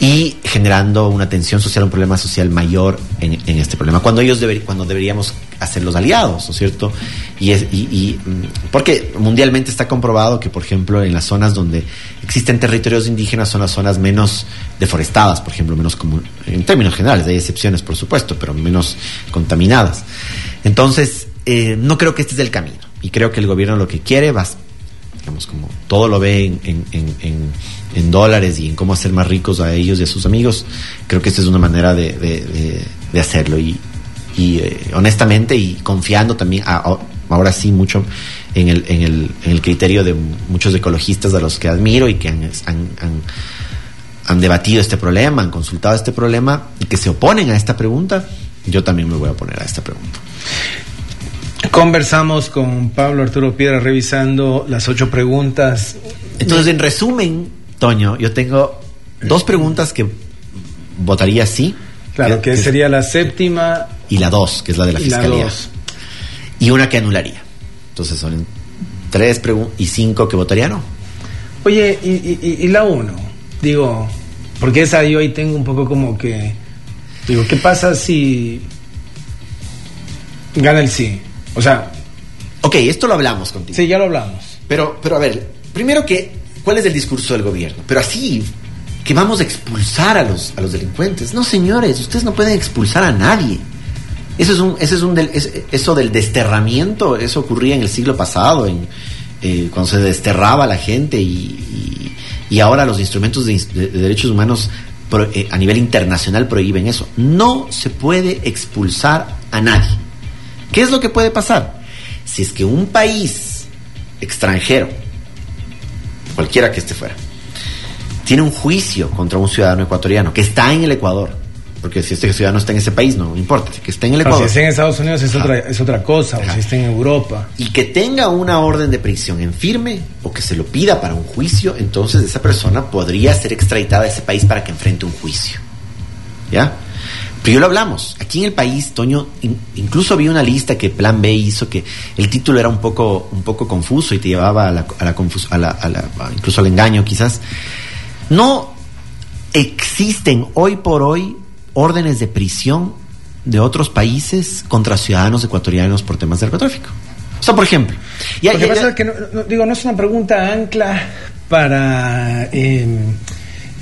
y generando una tensión social, un problema social mayor en, este problema. Cuando ellos cuando deberíamos hacer los aliados, ¿no es cierto? Y, es, y, mm, porque mundialmente está comprobado que, por ejemplo, en las zonas donde existen territorios indígenas son las zonas menos deforestadas, por ejemplo, menos como en términos generales, hay excepciones, por supuesto, pero menos contaminadas. Entonces, eh, no creo que este es el camino. Y creo que el gobierno lo que quiere, va, digamos, como todo lo ve en dólares y en cómo hacer más ricos a ellos y a sus amigos, creo que esta es una manera de, hacerlo. Y eh, honestamente, y confiando también, ahora sí, mucho en el, en, el, en el criterio de muchos ecologistas a los que admiro y que han, han, han, debatido este problema, han consultado este problema y que se oponen a esta pregunta, yo también me voy a oponer a esta pregunta. Conversamos con Pablo Arturo Piedra revisando las ocho preguntas. Entonces, en resumen, Toño, yo tengo dos preguntas que votaría sí. Claro, que, sería la séptima. Y la dos, que es la de la fiscalía. Y una que anularía. Entonces son tres y cinco que votaría no. Oye, y, la uno, digo, porque esa yo ahí tengo un poco como que. Digo, ¿qué pasa si gana el sí? O sea. Ok, esto lo hablamos contigo. Sí, ya lo hablamos. Pero, pero a ver, primero que ¿Cuál es el discurso del gobierno? Pero así, que vamos a expulsar a los, a los delincuentes. No, señores, ustedes no pueden expulsar a nadie. Eso es un, ese es un del, eso del desterramiento, eso ocurría en el siglo pasado, eh, cuando se desterraba la gente y, y, ahora los instrumentos de, derechos humanos eh, a nivel internacional prohíben eso. No se puede expulsar a nadie. ¿Qué es lo que puede pasar? Si es que un país extranjero cualquiera que esté fuera, tiene un juicio contra un ciudadano ecuatoriano que está en el Ecuador, porque si este ciudadano está en ese país, no importa, que esté en el Ecuador. si está en Estados Unidos es otra, es otra cosa, o si está en Europa. Y que tenga una orden de prisión en firme o que se lo pida para un juicio, entonces esa persona podría ser extraditada a ese país para que enfrente un juicio. ¿Ya? Pero yo lo hablamos. Aquí en el país, Toño, incluso vi una lista que Plan B hizo que el título era un poco, un poco confuso y te llevaba a la, a la, a la, a la incluso al engaño, quizás. No existen hoy por hoy órdenes de prisión de otros países contra ciudadanos ecuatorianos por temas de narcotráfico. O sea, por ejemplo. Ya, Lo que pasa que, no, digo, no es una pregunta ancla para em,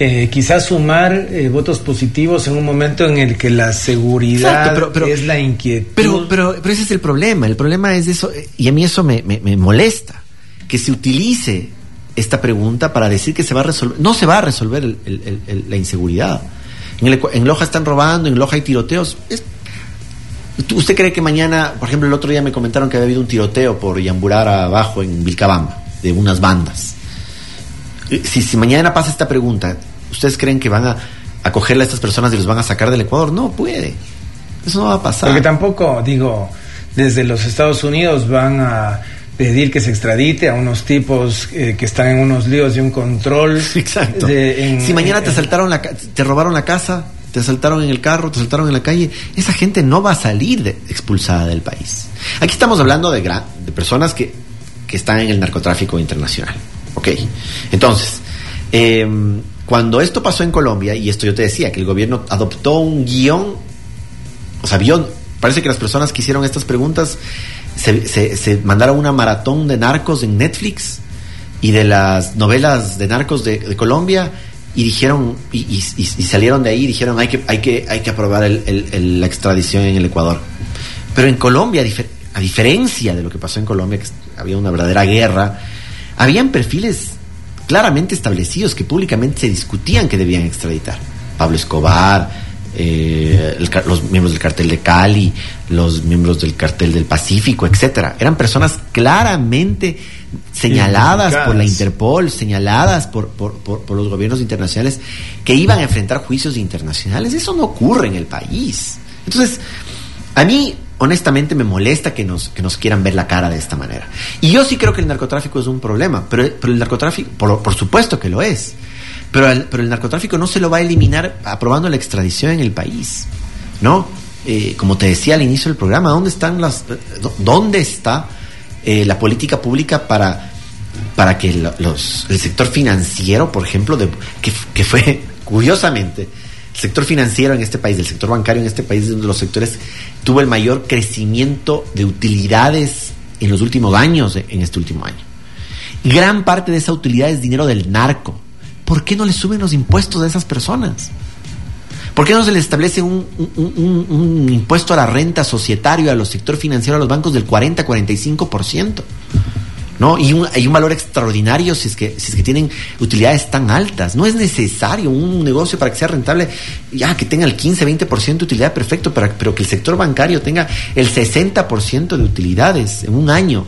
eh, quizás sumar eh, votos positivos en un momento en el que la seguridad es la inquietud. Pero, pero, pero ese es el problema. El problema es eso, y a mí eso me, me molesta, que se utilice esta pregunta para decir que se va a resolver. No se va a resolver la inseguridad. En, Loja están robando, en Loja hay tiroteos. ¿Usted cree que mañana, por ejemplo, el otro día me comentaron que había habido un tiroteo por Yamburar abajo en Vilcabamba, de unas bandas? Eh, si, si mañana pasa esta pregunta, ¿ustedes creen que van a acogerle a estas personas y los van a sacar del Ecuador? No puede. Eso no va a pasar. Porque tampoco, digo, desde los Estados Unidos van a pedir que se extradite a unos tipos eh, que están en unos líos de un control. [laughs] Exacto. si mañana te asaltaron la, te robaron la casa, te asaltaron en el carro, te asaltaron en la calle, esa gente no va a salir expulsada del país. Aquí estamos hablando de, de personas que, que están en el narcotráfico internacional. Ok. Entonces, em, cuando esto pasó en Colombia, y esto yo te decía, que el gobierno adoptó un guion, o sea, vio, parece que las personas que hicieron estas preguntas se, se, mandaron una maratón de narcos en Netflix y de las novelas de narcos de, Colombia y dijeron y, salieron de ahí y dijeron hay que hay que hay que aprobar la extradición en el Ecuador. Pero en Colombia a diferencia de lo que pasó en Colombia que había una verdadera guerra habían perfiles claramente establecidos que públicamente se discutían que debían extraditar. Pablo Escobar eh, los miembros del cartel de Cali, los miembros del cartel del Pacífico, etcétera. Eran personas claramente señaladas por la Interpol, señaladas por, por, por, los gobiernos internacionales que iban a enfrentar juicios internacionales. Eso no ocurre en el país. Entonces, a mí honestamente me molesta que nos, que nos quieran ver la cara de esta manera. Y yo sí creo que el narcotráfico es un problema, pero, pero el narcotráfico, por, por supuesto que lo es. Pero el, narcotráfico no se lo va a eliminar aprobando la extradición en el país, ¿no? Eh, como te decía al inicio del programa, ¿dónde están las, dónde está eh, la política pública para para que el sector financiero, por ejemplo, que, fue [laughs] curiosamente el sector financiero en este país, el sector bancario en este país, es uno de los sectores tuvo el mayor crecimiento de utilidades en los últimos años, en este último año. Gran parte de esa utilidad es dinero del narco. ¿Por qué no le suben los impuestos a esas personas? ¿Por qué no se les establece un, impuesto a la renta societario, a los sector financiero, a los bancos del 40-45%? ¿No? Y un, hay un valor extraordinario si es, que, si es que tienen utilidades tan altas. No es necesario un negocio para que sea rentable, ya que tenga el 15-20% de utilidad perfecto, pero, pero que el sector bancario tenga el 60% de utilidades en un año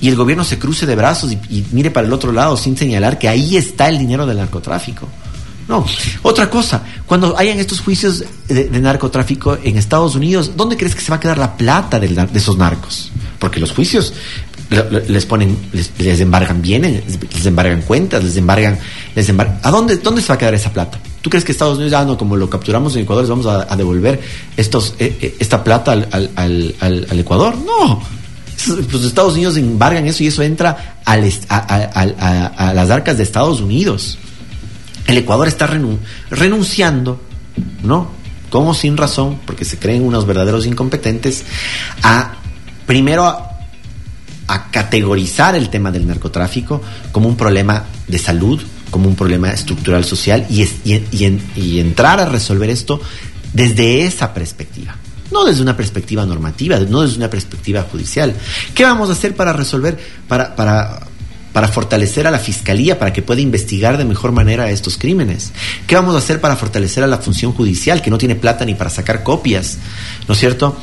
y el gobierno se cruce de brazos y, mire para el otro lado sin señalar que ahí está el dinero del narcotráfico. No, otra cosa, cuando hayan estos juicios de, narcotráfico en Estados Unidos, ¿dónde crees que se va a quedar la plata de, esos narcos? Porque los juicios les ponen, les, embargan bienes, les embargan cuentas, les embargan, les embargan. ¿A dónde, dónde se va a quedar esa plata? ¿Tú crees que Estados Unidos, ya no, como lo capturamos en Ecuador, les vamos a, devolver estos, eh, eh, esta plata al, al, al Ecuador? No, pues Estados Unidos embargan eso y eso entra a, las arcas de Estados Unidos. El Ecuador está renunciando, ¿no? Como sin razón, porque se creen unos verdaderos incompetentes, a primero a, categorizar el tema del narcotráfico como un problema de salud, como un problema estructural social y entrar a resolver esto desde esa perspectiva no desde una perspectiva normativa, no desde una perspectiva judicial. ¿Qué vamos a hacer para resolver, para, para, para fortalecer a la fiscalía para que pueda investigar de mejor manera estos crímenes? ¿Qué vamos a hacer para fortalecer a la función judicial que no tiene plata ni para sacar copias? ¿No es cierto?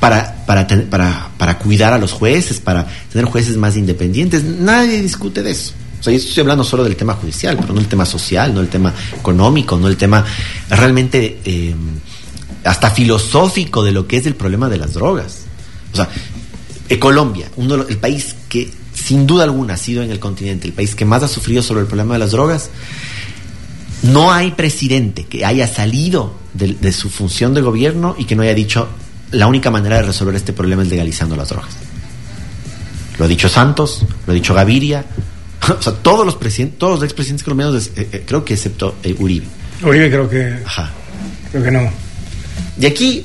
Para, para, para, para cuidar a los jueces, para tener jueces más independientes. Nadie discute de eso. O sea, yo estoy hablando solo del tema judicial, pero no el tema social, no el tema económico, no el tema realmente eh, hasta filosófico de lo que es el problema de las drogas. O sea, eh, Colombia, uno, el país que sin duda alguna ha sido en el continente el país que más ha sufrido sobre el problema de las drogas, no hay presidente que haya salido de, de su función de gobierno y que no haya dicho la única manera de resolver este problema es legalizando las drogas. Lo ha dicho Santos, lo ha dicho Gaviria, [laughs] o sea, todos los presidentes, todos los expresidentes colombianos, eh, eh, creo que excepto eh, Uribe. Uribe creo que. Ajá. Creo que no. Y aquí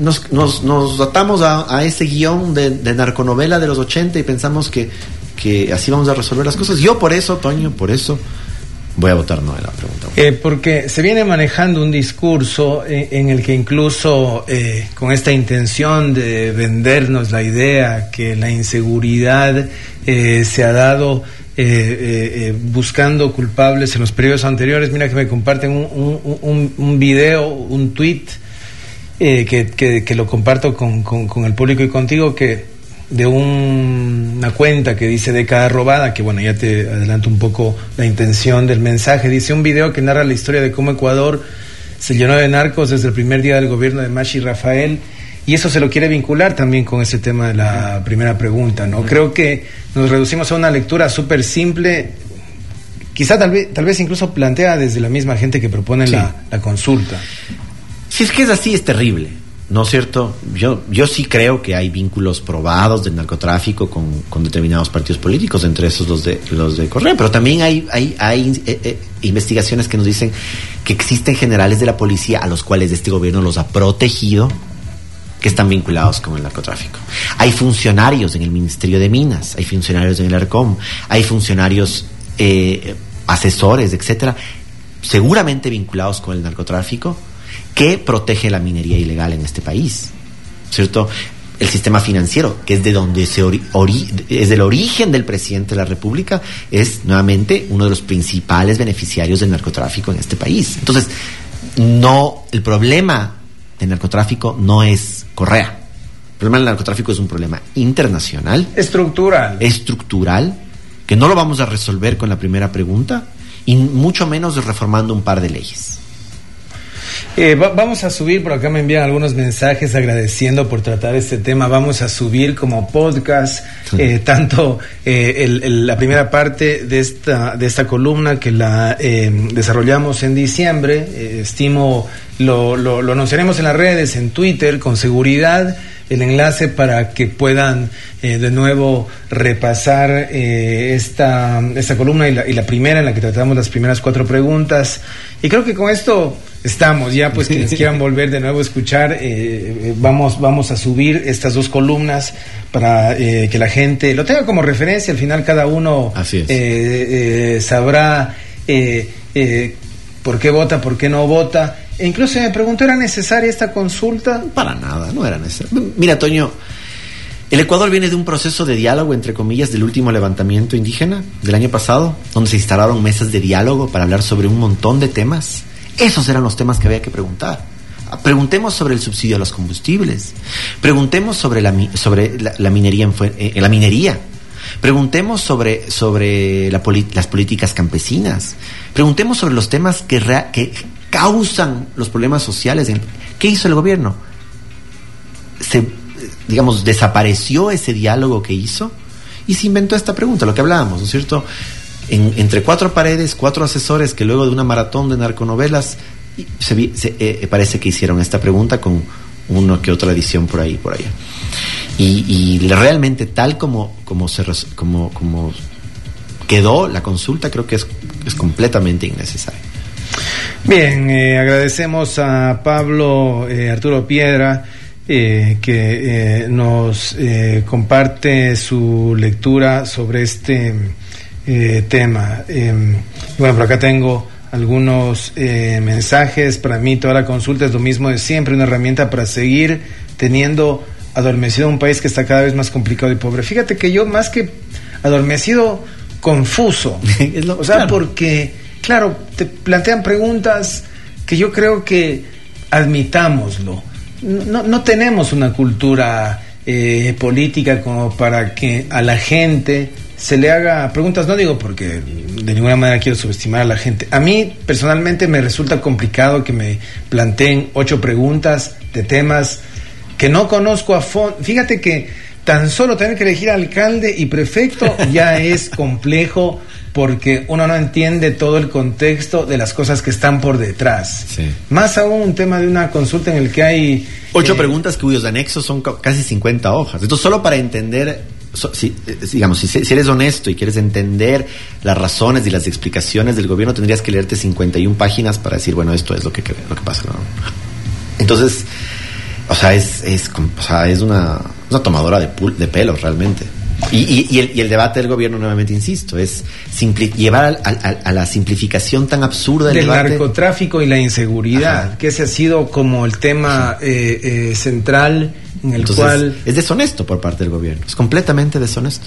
nos, nos, nos atamos a, a ese guion de, de, narconovela de los 80 y pensamos que, que así vamos a resolver las cosas. Yo por eso, Toño, por eso voy a votar no en la pregunta. Eh, porque se viene manejando un discurso en, en el que incluso eh, con esta intención de vendernos la idea que la inseguridad eh, se ha dado buscando culpables en los periodos anteriores, mira que me comparten un, un, un, un video, un tweet que, que, que, lo comparto con, con, con el público y contigo que de un, una cuenta que dice década robada, que bueno, ya te adelanto un poco la intención del mensaje, dice un video que narra la historia de cómo Ecuador se llenó de narcos desde el primer día del gobierno de Machi Rafael, y eso se lo quiere vincular también con ese tema de la primera pregunta, ¿no? Creo que nos reducimos a una lectura súper simple, quizá tal vez, tal vez incluso plantea desde la misma gente que propone sí. la, la consulta. Si es que es así, es terrible. ¿No es cierto? Yo, yo sí creo que hay vínculos probados del narcotráfico con, con determinados partidos políticos, entre esos los de, los de Correa, pero también hay, hay, hay eh, eh, investigaciones que nos dicen que existen generales de la policía a los cuales este gobierno los ha protegido que están vinculados con el narcotráfico. Hay funcionarios en el Ministerio de Minas, hay funcionarios en el ARCOM, hay funcionarios eh, asesores, etcétera, seguramente vinculados con el narcotráfico que protege la minería ilegal en este país, ¿cierto? El sistema financiero, que es de donde se ori ori es del origen del presidente de la República, es nuevamente uno de los principales beneficiarios del narcotráfico en este país. Entonces, no, el problema del narcotráfico no es Correa. El problema del narcotráfico es un problema internacional. Estructural. Estructural, que no lo vamos a resolver con la primera pregunta, y mucho menos reformando un par de leyes. Eh, va, vamos a subir, por acá me envían algunos mensajes agradeciendo por tratar este tema. Vamos a subir como podcast eh, tanto eh, el, el, la primera parte de esta, de esta columna que la eh, desarrollamos en diciembre. Eh, estimo, lo, lo, lo anunciaremos en las redes, en Twitter, con seguridad el enlace para que puedan eh, de nuevo repasar eh, esta, esta columna y la, y la, primera en la que tratamos las primeras cuatro preguntas. Y creo que con esto estamos ya, pues quienes quieran [laughs] volver de nuevo a escuchar, eh, vamos, vamos a subir estas dos columnas para que la gente lo tenga como referencia. Al final cada uno sabrá por qué vota, por qué no vota e incluso me preguntó, ¿era necesaria esta consulta? Para nada, no era necesaria. Mira, Toño, el Ecuador viene de un proceso de diálogo, entre comillas, del último levantamiento indígena del año pasado, donde se instalaron mesas de diálogo para hablar sobre un montón de temas. Esos eran los temas que había que preguntar. Preguntemos sobre el subsidio a los combustibles. Preguntemos sobre la, sobre la, minería en, eh, la minería. Preguntemos sobre, sobre la, las políticas campesinas. Preguntemos sobre los temas que, que causan los problemas sociales. ¿Qué hizo el gobierno? Se, digamos, desapareció ese diálogo que hizo y se inventó esta pregunta, lo que hablábamos, ¿no es cierto? En, entre cuatro paredes, cuatro asesores que luego de una maratón de narconovelas se, se eh, parece que hicieron esta pregunta con una que otra edición por ahí por allá. Y, realmente tal como, como, se, como, como quedó la consulta, creo que es, es completamente innecesario. Bien, eh, agradecemos a Pablo eh, Arturo Piedra eh, que eh, nos eh, comparte su lectura sobre este eh, tema. bueno, por acá tengo algunos mensajes. Para mí toda la consulta es lo mismo de siempre, una herramienta para seguir teniendo adormecido un país que está cada vez más complicado y pobre. Fíjate que yo más que adormecido, confuso. [laughs] o sea, claro. porque claro, te plantean preguntas que yo creo que admitámoslo. No, no tenemos una cultura eh, política como para que a la gente se le haga preguntas, no digo porque de ninguna manera quiero subestimar a la gente. A mí personalmente me resulta complicado que me planteen ocho preguntas de temas que no conozco a fondo. Fíjate que tan solo tener que elegir alcalde y prefecto [laughs] ya es complejo porque uno no entiende todo el contexto de las cosas que están por detrás. Más aún un tema de una consulta en el que hay... Ocho eh, preguntas cuyos anexos son casi 50 hojas. Entonces, solo para entender si, eh, digamos, si, eres honesto y quieres entender las razones y las explicaciones del gobierno, tendrías que leerte 51 páginas para decir, bueno, esto es lo que, lo que pasa. Entonces, o sea, es, es, o sea, es una, una tomadora de, de pelo realmente. Y, y, el, y, el, debate del gobierno, nuevamente insisto, es llevar a, la simplificación tan absurda del, narcotráfico y la inseguridad, que ese ha sido como el tema eh, eh, central en el cual... Es deshonesto por parte del gobierno, es completamente deshonesto.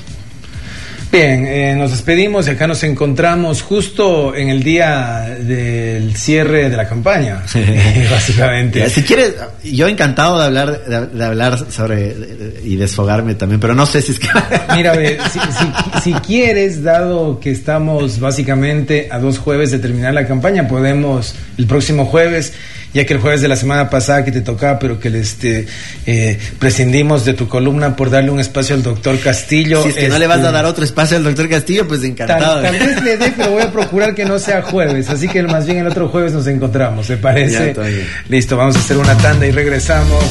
Bien, eh, nos despedimos y acá nos encontramos justo en el día del cierre de la campaña, [laughs] básicamente. Si quieres, yo encantado de hablar, de, hablar sobre y desfogarme también, pero no sé si es que... [laughs] Mira, si, quieres, dado que estamos básicamente a dos jueves de terminar la campaña, podemos el próximo jueves ya que el jueves de la semana pasada que te tocaba, pero que este, eh, prescindimos de tu columna por darle un espacio al doctor Castillo. Si es que no le vas a este, dar otro espacio al doctor Castillo, pues encantado. Tal, vez le dé, pero voy a procurar que no sea jueves, así que más bien el otro jueves nos encontramos, ¿se parece? Listo, vamos a hacer una tanda y regresamos.